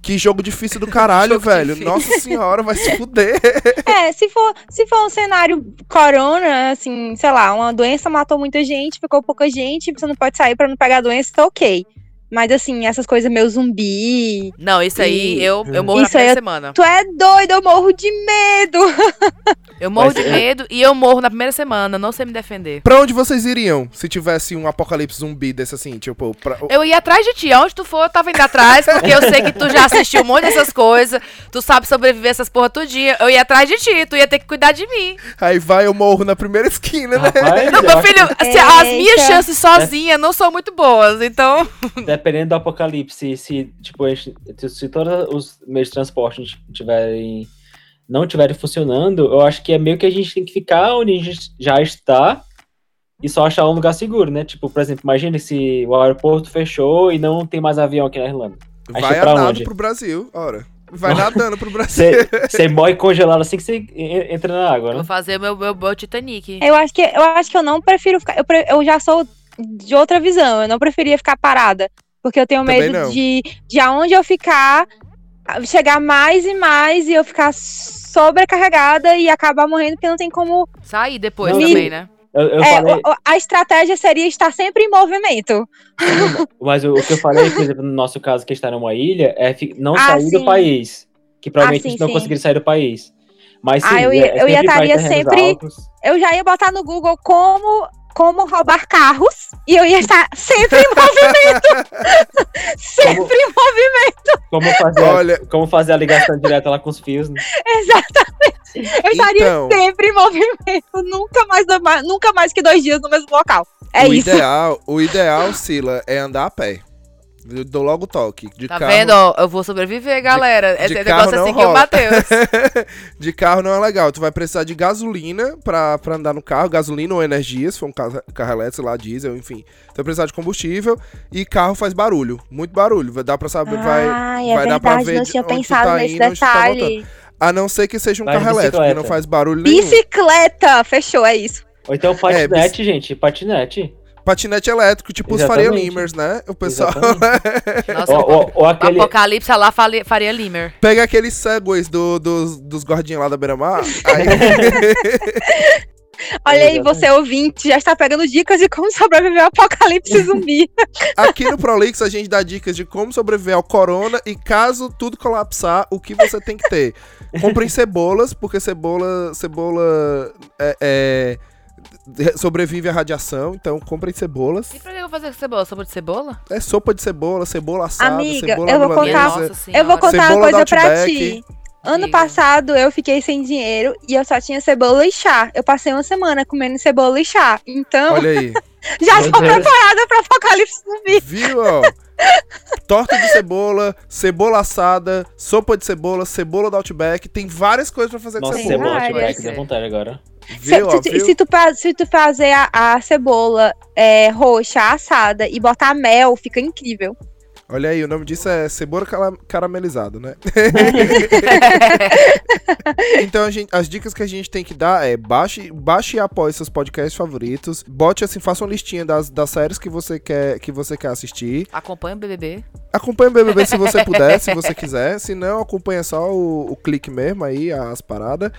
Que jogo difícil do caralho, [LAUGHS] Jogo velho. difícil. Nossa senhora, vai se [LAUGHS] fuder. É, se for, se for um cenário corona, assim, sei lá, uma doença matou muita gente, ficou pouca gente, você não pode sair pra não pegar a doença, tá ok. Mas assim, essas coisas meio zumbi. Não, isso aí E- eu, eu morro na Isso aí primeira semana. Tu é doido, eu morro de medo. [LAUGHS] Eu morro Mas de é- medo e eu morro na primeira semana. Não sei me defender. Pra onde vocês iriam se tivesse um apocalipse zumbi desse assim? Tipo, pra... Eu ia atrás de ti. Aonde tu for, eu tava indo atrás, porque eu sei que tu já assistiu um monte dessas coisas. Tu sabe sobreviver essas porra tudinha. Eu ia atrás de ti. Tu ia ter que cuidar de mim. aí vai eu morro na primeira esquina, né? Rapaz, [LAUGHS] Não, eu meu filho, que as minhas chances sozinha não são muito boas. Então, dependendo do apocalipse, se, tipo, se todos os meios de transporte tiverem. Não estiverem funcionando, eu acho que é meio que a gente tem que ficar onde a gente já está e só achar um lugar seguro, né? Tipo, por exemplo, imagine se o aeroporto fechou e não tem mais avião aqui na Irlanda. Aí Vai pra nadando onde? pro Brasil, ora. Vai nadando pro Brasil. Você morre [LAUGHS] congelado assim que você en- entra na água, eu vou né? fazer meu, meu, meu Titanic. Eu acho que eu acho que eu não prefiro ficar. Eu, pre- eu já sou de outra visão. Eu não preferia ficar parada. Porque eu tenho medo de, de aonde eu ficar, chegar mais e mais e eu ficar sobrecarregada e acabar morrendo porque não tem como. Sair depois Não, também, né? Eu, eu É, falei, o- o- a estratégia seria estar sempre em movimento. mas o, o que eu falei, por exemplo, no nosso caso, que está numa ilha, é não Ah, sair do sim. país. Que provavelmente Ah, a sim, gente não sim. conseguiria sair do país. Mas sim, Ah, eu ia- é eu ia estaria sempre- altos. Eu já ia botar no Google como, como roubar carros e eu ia estar sempre em movimento. [LAUGHS] sempre em movimento, Como fazer, Olha- como fazer a ligação direta lá com os fios, né? exatamente. Eu estaria Então. sempre em movimento, nunca mais, nunca mais que dois dias no mesmo local. É o isso. Ideal, o ideal, Sila, é andar a pé. Eu dou logo o toque. De Tá carro, vendo? ó? Eu vou sobreviver, galera. de Esse carro negócio não assim que o rola. Matheus. [LAUGHS] de carro não é legal. Tu vai precisar de gasolina pra, pra andar no carro. Gasolina ou energia, se for um carro, carro elétrico, lá, diesel, enfim. Tu vai precisar de combustível. E carro faz barulho. Muito barulho. Vai dar pra saber. vai, Ai, é vai dar pra verdade, ver não de tinha pensado tá nesse indo, tá detalhe. a não ser que seja um Vai de carro elétrico, que não faz barulho nenhum. Bicicleta, fechou, é isso. Ou então patinete, gente, patinete. Patinete elétrico, tipo os Faria Exatamente. Limers, né? O pessoal [LAUGHS] Nossa, Ou, ou- ou aquele. Apocalipse lá Faria, Limer. pega aqueles segways do, dos, dos gordinhos lá da beira-mar. [LAUGHS] Aí [LAUGHS] Olha aí, Exatamente. você ouvinte, já está pegando dicas de como sobreviver ao apocalipse zumbi. Aqui no Prolix a gente dá dicas de como sobreviver ao corona e caso tudo colapsar, o que você tem que ter. Comprem cebolas, porque cebola, cebola é, é, sobrevive à radiação, então comprem cebolas. E pra que eu vou fazer com cebola? Sopa de cebola? É sopa de cebola, cebola assada, Amiga, cebola eu vou milanesa. contar- Nossa. Eu vou contar uma do coisa pra ti. Ano Diga. passado eu fiquei sem dinheiro e eu só tinha cebola e chá. Eu passei uma semana comendo cebola e chá. Então, Olha aí. [LAUGHS] já Deus. preparada pra apocalipse zumbi. Viu, ó? Torta de cebola, cebola assada, sopa de cebola, cebola do Outback. Tem várias coisas pra fazer com Nossa, Tem cebola. cebola várias. Outback, deu vontade agora. Se, Viu, se- viu? se tu, se tu fazer a, a cebola é, roxa, assada e botar mel, fica incrível. Olha aí, o nome disso é cebola caramelizado, né? [LAUGHS] então, a gente- as dicas que a gente tem que dar é baixe, baixe e apoie seus podcasts favoritos. Bote assim, faça uma listinha das, das séries que você quer que você quer assistir. Acompanha o BBB. Acompanhe o BBB se você puder, se você [LAUGHS] quiser. Se não, acompanha só o, o clique mesmo aí, as paradas.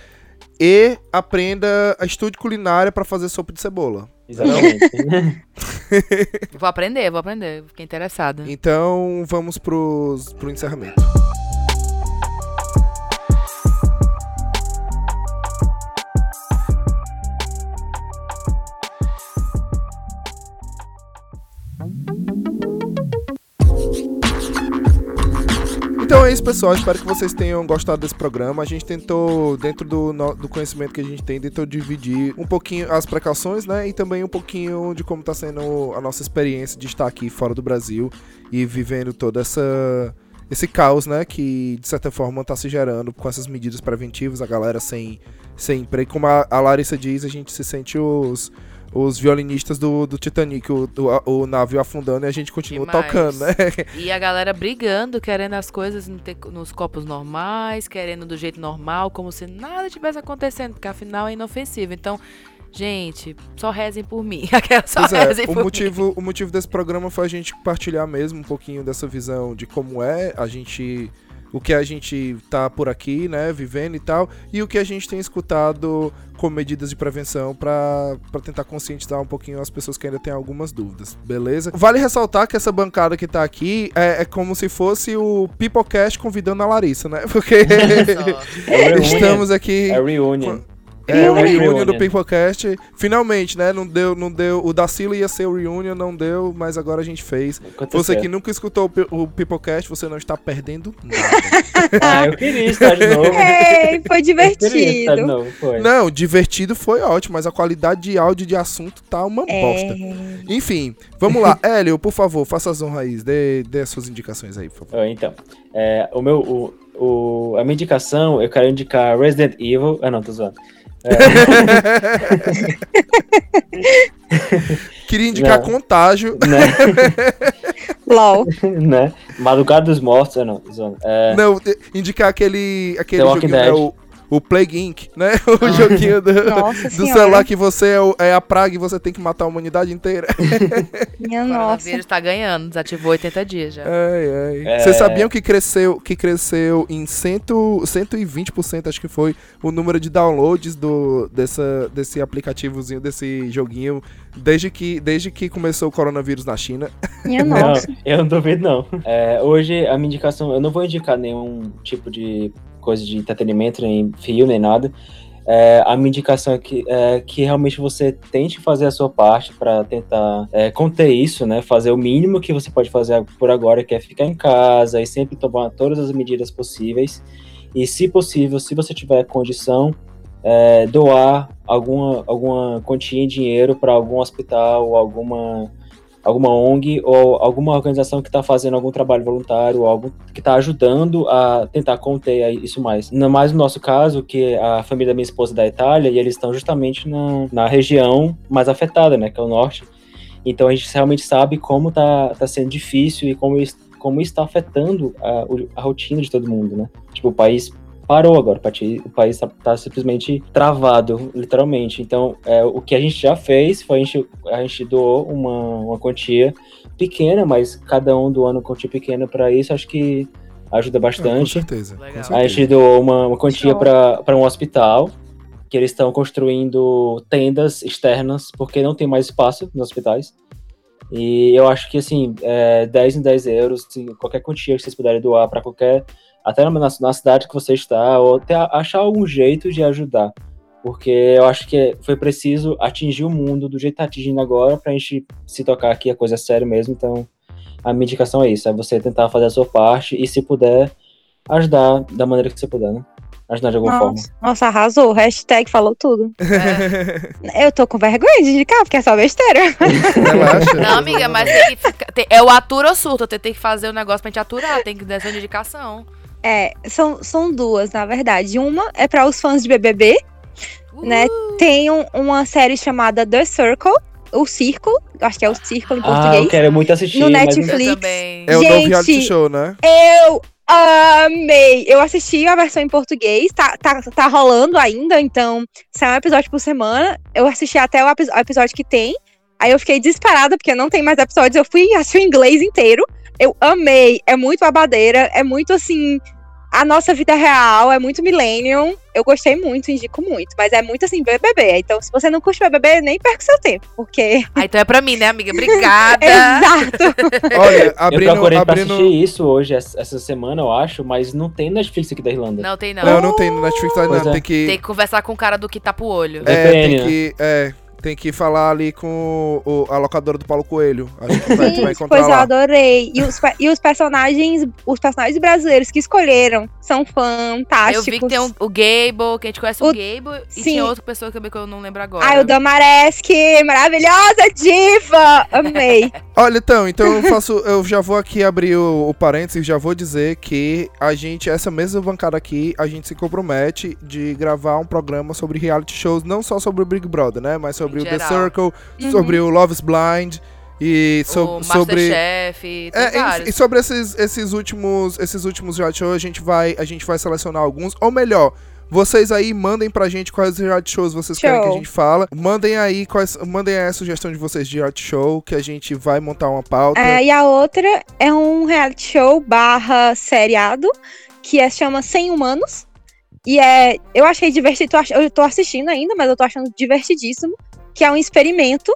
E aprenda a estude culinária pra fazer sopa de cebola. Exatamente. Vou aprender, vou aprender. Fiquei interessada. Então, vamos pros, pro encerramento. Então é isso, pessoal. Espero que vocês tenham gostado desse programa. A gente tentou, dentro do, do conhecimento que a gente tem, tentou dividir um pouquinho as precauções, né? E também um pouquinho de como está sendo a nossa experiência de estar aqui fora do Brasil e vivendo toda essa esse caos, né, que de certa forma está se gerando com essas medidas preventivas, a galera sem sem emprego, como a, a Larissa diz, a gente se sente os os violinistas do, do Titanic, o, do- o navio afundando e a gente continua Demais. tocando, né? [LAUGHS] E a galera brigando, querendo as coisas nos copos normais, querendo do jeito normal, como se nada tivesse acontecendo, porque afinal é inofensivo. Então, gente, só rezem por mim. [LAUGHS] Só Pois é, rezem o por motivo, o motivo desse programa foi a gente compartilhar mesmo um pouquinho dessa visão de como é a gente. O que a gente tá por aqui, né, vivendo e tal, e o que a gente tem escutado como medidas de prevenção pra pra tentar conscientizar um pouquinho as pessoas que ainda têm algumas dúvidas, beleza? Vale ressaltar que essa bancada que tá aqui é, é como se fosse o Peoplecast convidando a Larissa, né? [LAUGHS] Porque. É estamos aqui. É reunion. É, o Reunion. reunion do Peoplecast. Finalmente, né? Não deu, não deu. O da Sila ia ser o reunion, não deu, mas agora a gente fez. Aconteceu. Você que nunca escutou o o Peoplecast, você não está perdendo nada. [LAUGHS] Ah, eu queria estar de novo. Ei, foi estar de divertido. novo, foi. não, divertido foi ótimo, mas a qualidade de áudio e de assunto tá uma bosta. É, Enfim, vamos lá. [LAUGHS] Hélio, por favor, faça as honras aí. Dê, dê as suas indicações aí, por favor. Ah, Então, é, o meu, o, o- a minha indicação, eu quero indicar Resident Evil. Ah, não, tô zoando. [LAUGHS] Queria indicar Não. contágio. né? [LAUGHS] LOL. né? Madrugada dos Mortos. Ah, não. É, Não, indicar aquele, aquele joguinho, né, o, o Plague Inc, né? [LAUGHS] O joguinho do, do celular que você é, o- é a praga e você tem que matar a humanidade inteira. [LAUGHS] Minha O nossa. coronavírus tá ganhando, desativou 80 dias já. Ai, ai. É. Vocês sabiam que cresceu, que cresceu em cento, 120%, acho que foi, o número de downloads do, dessa, desse aplicativozinho, desse joguinho, desde que, desde que começou o coronavírus na China. Minha [LAUGHS] Não, nossa. eu não duvido, não. É, hoje, a minha indicação, eu não vou indicar nenhum tipo de coisa de entretenimento, nem fio, nem nada. É, a minha indicação é que, é que realmente você tente fazer a sua parte para tentar é, conter isso, né? Fazer o mínimo que você pode fazer por agora, que é ficar em casa e sempre tomar todas as medidas possíveis. E, se possível, se você tiver condição, é, doar alguma, alguma quantia em dinheiro para algum hospital, alguma alguma ONG ou alguma organização que está fazendo algum trabalho voluntário, ou algo que está ajudando a tentar conter isso mais. Ainda mais no nosso caso, que a família da minha esposa é da Itália e eles estão justamente na, na região mais afetada, né, que é o norte. Então a gente realmente sabe como tá, tá sendo difícil e como, como está afetando a, a rotina de todo mundo, né? Tipo, o país parou agora, o país tá, tá simplesmente travado, literalmente. Então, é, o que a gente já fez foi a gente, a gente doou uma, uma quantia pequena, mas cada um doando uma quantia pequena para isso, acho que ajuda Ah, com bastante. certeza. com Legal. A certeza. gente doou uma, uma quantia para um hospital, que eles estão construindo tendas externas, porque não tem mais espaço nos hospitais. E eu acho que, assim, é, 10 em 10 euros, assim, qualquer quantia que vocês puderem doar para qualquer. Até na, na cidade que você está, ou até achar algum jeito de ajudar. Porque eu acho que foi preciso atingir o mundo do jeito que tá atingindo agora pra gente se tocar aqui, a coisa é sério mesmo. Então, a minha indicação é isso: é você tentar fazer a sua parte e, se puder, ajudar da maneira que você puder, né? Ajudar de alguma forma. Nossa, nossa, arrasou. Hashtag falou tudo. [LAUGHS] É. Eu tô com vergonha de indicar, porque é só besteira. [LAUGHS] Relaxa. Não, amiga, mas tem que ficar. tem- é o atura ou surto. Tem que fazer o negócio pra gente aturar. Tem que dar essa indicação. É, são, são duas, na verdade. Uma é pra os fãs de BBB, né? Uh, Tem um- uma série chamada The Circle, o Círculo, acho que é o Círculo em Ah, eu português. quero muito assistir. No mas Netflix. Eu também. É o novo Gente, reality show, né? Eu amei! Eu assisti a versão em português, tá, tá, tá rolando ainda, então sai um episódio por semana. Eu assisti até o, epi- o episódio que tem. Aí eu fiquei desesperada, porque não tem mais episódios. Eu fui assistir o inglês inteiro. Eu amei. É muito babadeira. É muito assim. A nossa vida real. É muito millennium. Eu gostei muito, indico muito. Mas é muito assim, BBB. Então, se você não curte BBB, nem perca seu tempo. Porque. Ah, então é pra mim, né, amiga? Obrigada. [LAUGHS] Exato! Olha, eu abrindo. procurei pra abrindo... assistir isso hoje, essa semana, eu acho, mas não tem Netflix aqui da Irlanda. Não, tem não. Não, não tem no Netflix Pois não. é. Tem que. Tem que conversar com o cara do que tá pro olho. É, tem que. É, tem que falar ali com o, a locadora do Paulo Coelho. Que vai, tu vai Sim, encontrar pois eu lá. adorei. E os, e os personagens, os personagens brasileiros que escolheram são Eu fantásticos. vi que tem um- o Gable, que a gente conhece o, O- Gable, e sim. tinha outra pessoa que eu, que eu não lembro agora. Ai, o Damareski, maravilhosa diva! Amei. [LAUGHS] Olha, então, então eu faço. Eu já vou aqui abrir o, o parênteses e já vou dizer que a gente, essa mesma bancada aqui, a gente se compromete de gravar um programa sobre reality shows, não só sobre o Big Brother, né? Mas sobre Em o The geral. Circle, Uhum. sobre o Love is Blind e so- o sobre. Masterchef, tem É, e sobre esses, esses últimos esses últimos reality shows, a gente vai a gente vai selecionar alguns, ou melhor, vocês aí mandem pra gente quais reality shows vocês querem que a Show. gente fala. Mandem aí quais mandem aí a sugestão de vocês de reality show que a gente vai montar uma pauta. É, e a outra é um reality show barra seriado, que é, chama 100 Humanos. E é. Eu achei divertido. Eu tô assistindo ainda, mas eu tô achando divertidíssimo. Que é um experimento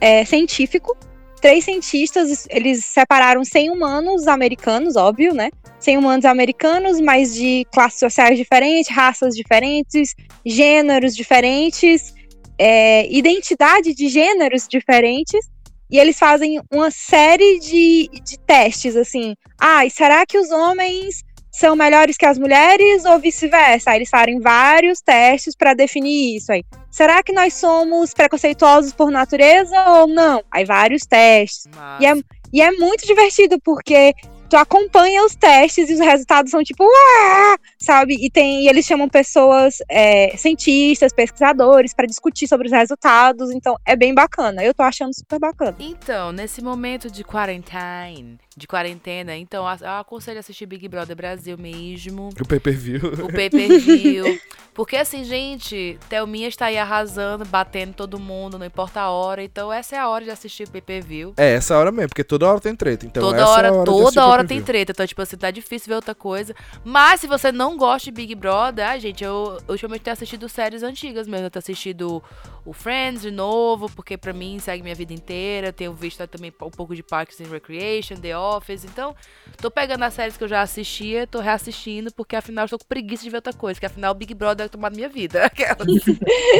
é, científico. Três cientistas, eles separaram 100 humanos americanos, óbvio, né? 100 humanos americanos, mas de classes sociais diferentes, raças diferentes, gêneros diferentes, é, identidade de gêneros diferentes. E eles fazem uma série de, de testes, assim. Ah, será que os homens são melhores que as mulheres ou vice-versa? Eles fazem vários testes para definir isso aí. Será que nós somos preconceituosos por natureza ou não? Aí vários testes. E é, e é muito divertido, porque tu acompanha os testes e os resultados são tipo, "Uá!", sabe? E tem e eles chamam pessoas, é, cientistas, pesquisadores, para discutir sobre os resultados. Então é bem bacana. Eu tô achando super bacana. Então, nesse momento de quarantine, de quarentena. Então, eu aconselho a assistir Big Brother Brasil mesmo. O pay-per-view. O pay-per-view. [LAUGHS] Porque assim, gente, Thelminha está aí arrasando, batendo todo mundo, não importa a hora. Então, essa é a hora de assistir o pay-per-view. É, essa hora mesmo, porque toda hora tem treta. Então toda essa hora, é a hora toda hora tem treta. Então, tipo assim, tá difícil ver outra coisa. Mas se você não gosta de Big Brother, ai, gente, eu ultimamente tenho assistido séries antigas mesmo. Eu tenho assistido o Friends de novo, porque pra mim segue minha vida inteira. Tenho visto também um pouco de Parks and Recreation, The Office. Então, tô pegando as séries que eu já assistia, tô reassistindo, porque afinal eu tô com preguiça de ver outra coisa. Que afinal o Big Brother é tomado minha vida. [LAUGHS]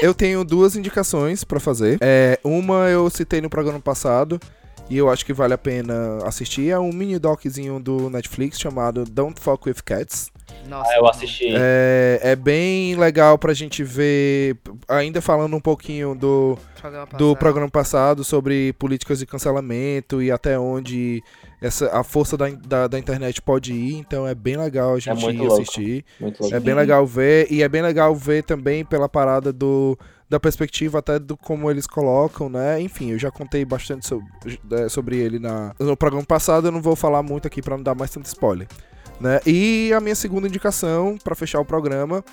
Eu tenho duas indicações pra fazer. É, uma eu citei no programa passado e eu acho que vale a pena assistir. É um mini doczinho do Netflix chamado Don't Fuck With Cats. Nossa, Ah, eu assisti. É, é bem legal pra gente ver, ainda falando um pouquinho do, programa do passado. programa passado sobre políticas de cancelamento e até onde essa, a força da, da, da internet pode ir. Então é bem legal a gente muito louco. assistir. Muito louco. É bem legal ver, e é bem legal ver também pela parada do da perspectiva até do como eles colocam, né? Enfim, eu já contei bastante sobre, é, sobre ele na, no programa passado, eu não vou falar muito aqui pra não dar mais tanto spoiler, né? E a minha segunda indicação pra fechar o programa,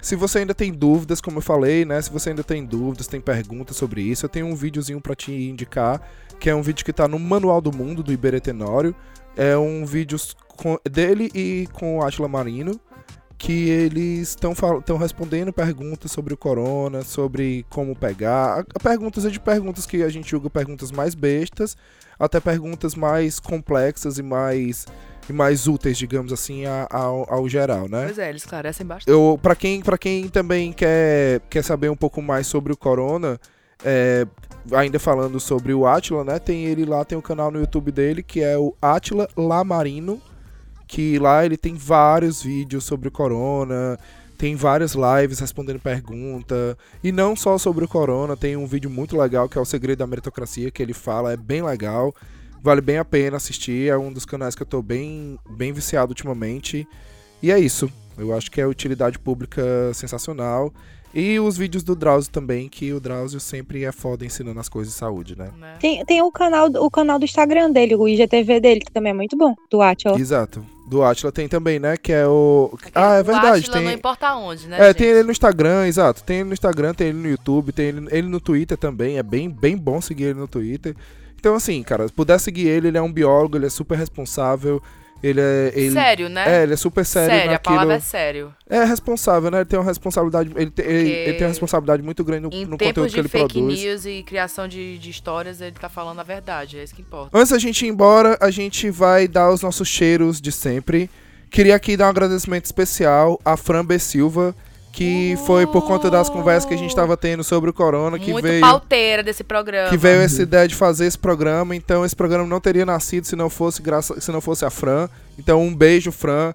se você ainda tem dúvidas, como eu falei, né? Se você ainda tem dúvidas, tem perguntas sobre isso, eu tenho um videozinho pra te indicar, que é um vídeo que tá no Manual do Mundo do Iberê Tenório. É um vídeo com- dele e com o Atila Marino que eles estão respondendo perguntas sobre o corona, sobre como pegar, perguntas é de perguntas que a gente julga perguntas mais bestas, até perguntas mais complexas e mais e mais úteis, digamos assim, a- ao, ao geral, né? Pois é, eles esclarecem bastante. Eu, para quem, pra quem também quer, quer saber um pouco mais sobre o Corona, é, ainda falando sobre o Atila, né? Tem ele lá, tem o canal no YouTube dele, que é o Atila Lamarino, que lá ele tem vários vídeos sobre o Corona, tem várias lives respondendo pergunta, e não só sobre o Corona, tem um vídeo muito legal que é o Segredo da Meritocracia, que ele fala, é bem legal, vale bem a pena assistir, é um dos canais que eu tô bem, bem viciado ultimamente, e é isso. Eu acho que é utilidade pública sensacional. E os vídeos do Drauzio também, que o Drauzio sempre é foda ensinando as coisas de saúde, né? Né? Tem, tem o, canal, o canal do Instagram dele, o IGTV dele, que também é muito bom, do Atila. Exato. Do Atila tem também, né? Que é o. Aquele- Ah, é o verdade. Átila Não Tem... importa onde, né? É, gente? tem ele no Instagram, exato. Tem ele no Instagram, tem ele no YouTube, tem ele, ele no Twitter também. É bem, bem bom seguir ele no Twitter. Então, assim, cara, se puder seguir ele, ele é um biólogo, ele é super responsável. Ele é. Ele, Sério, né? É, ele é super sério, sério, a naquilo. palavra é sério. É responsável, né? Ele tem uma responsabilidade. Ele, te- ele, ele tem uma responsabilidade muito grande no, Em no conteúdo que ele fake produz. news e criação de, de histórias, ele tá falando a verdade, é isso que importa. Antes da gente ir embora, a gente vai dar os nossos cheiros de sempre. Queria aqui dar um agradecimento especial a Fran B. Silva, que foi por conta das conversas que a gente estava tendo sobre o corona, que Muito veio pauteira desse programa. que veio essa ideia de fazer esse programa. Então esse programa não teria nascido se não fosse graça, se não fosse a Fran. Então um beijo, Fran.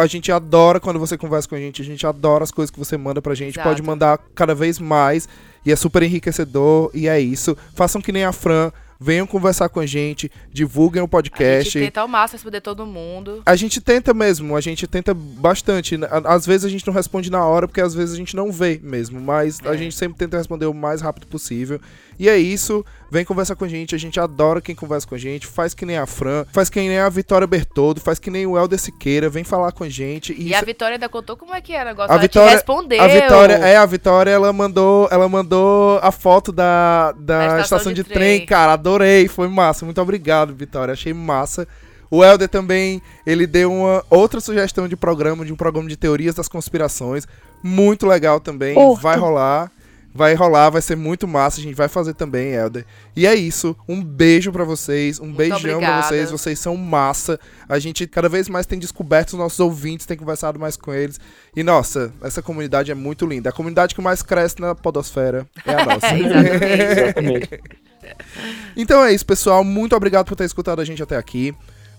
A gente adora quando você conversa com a gente, a gente adora as coisas que você manda pra gente. Exato. Pode mandar cada vez mais e é super enriquecedor e é isso. Façam que nem a Fran, venham conversar com a gente, divulguem o A podcast. gente tenta ao máximo responder todo mundo. A gente tenta mesmo, a gente tenta bastante. A- Às vezes a gente não responde na hora, porque às vezes a gente não vê mesmo. Mas a É. gente sempre tenta responder o mais rápido possível. E é isso. Vem conversar com a gente. A gente adora quem conversa com a gente. Faz que nem a Fran, faz que nem a Vitória Bertoldo, faz que nem o Helder Siqueira. Vem falar com a gente. E, E a isso- Vitória ainda contou como é que era o negócio. A Ela Vitória- te respondeu. a Vitória, é, a Vitória, ela mandou, ela mandou a foto da, da estação, estação de, de trem. trem. Cara, adorei, foi massa. Muito obrigado, Vitória. Achei massa. O Helder também, ele deu uma outra sugestão de programa, de um programa de teorias das conspirações. Muito legal também. Curto. Vai rolar. Vai rolar, vai ser muito massa. A gente vai fazer também, Helder. E é isso. Um beijo pra vocês. Um Muito beijão pra obrigada. vocês. Vocês são massa. A gente cada vez mais tem descoberto os nossos ouvintes, tem conversado mais com eles. E nossa, essa comunidade é muito linda. A comunidade que mais cresce na podosfera é a [LAUGHS] nossa. Exatamente. Exatamente. [LAUGHS] então é isso, pessoal. Muito obrigado por ter escutado a gente até aqui.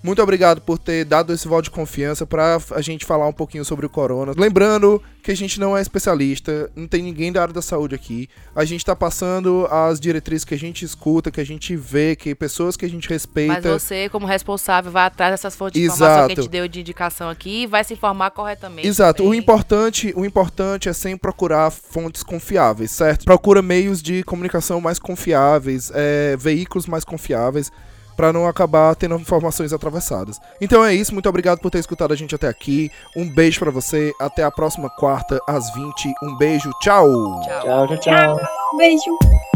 Muito obrigado por ter dado esse voto de confiança pra a gente falar um pouquinho sobre o corona. Lembrando que a gente não é especialista, não tem ninguém da área da saúde aqui. A gente tá passando as diretrizes que a gente escuta, que a gente vê, que pessoas que a gente Mas respeita. você, como responsável, vai atrás dessas fontes de informação que a gente deu de indicação aqui e vai se informar corretamente. Exato. O importante, o importante é sempre procurar fontes confiáveis, certo? Procura meios de comunicação mais confiáveis, é, veículos mais confiáveis. Pra não acabar tendo informações atravessadas. Então é isso, muito obrigado por ter escutado a gente até aqui. Um beijo pra você, até a próxima quarta às 20. Um beijo, tchau. Tchau. Tchau, tchau, tchau. Um beijo.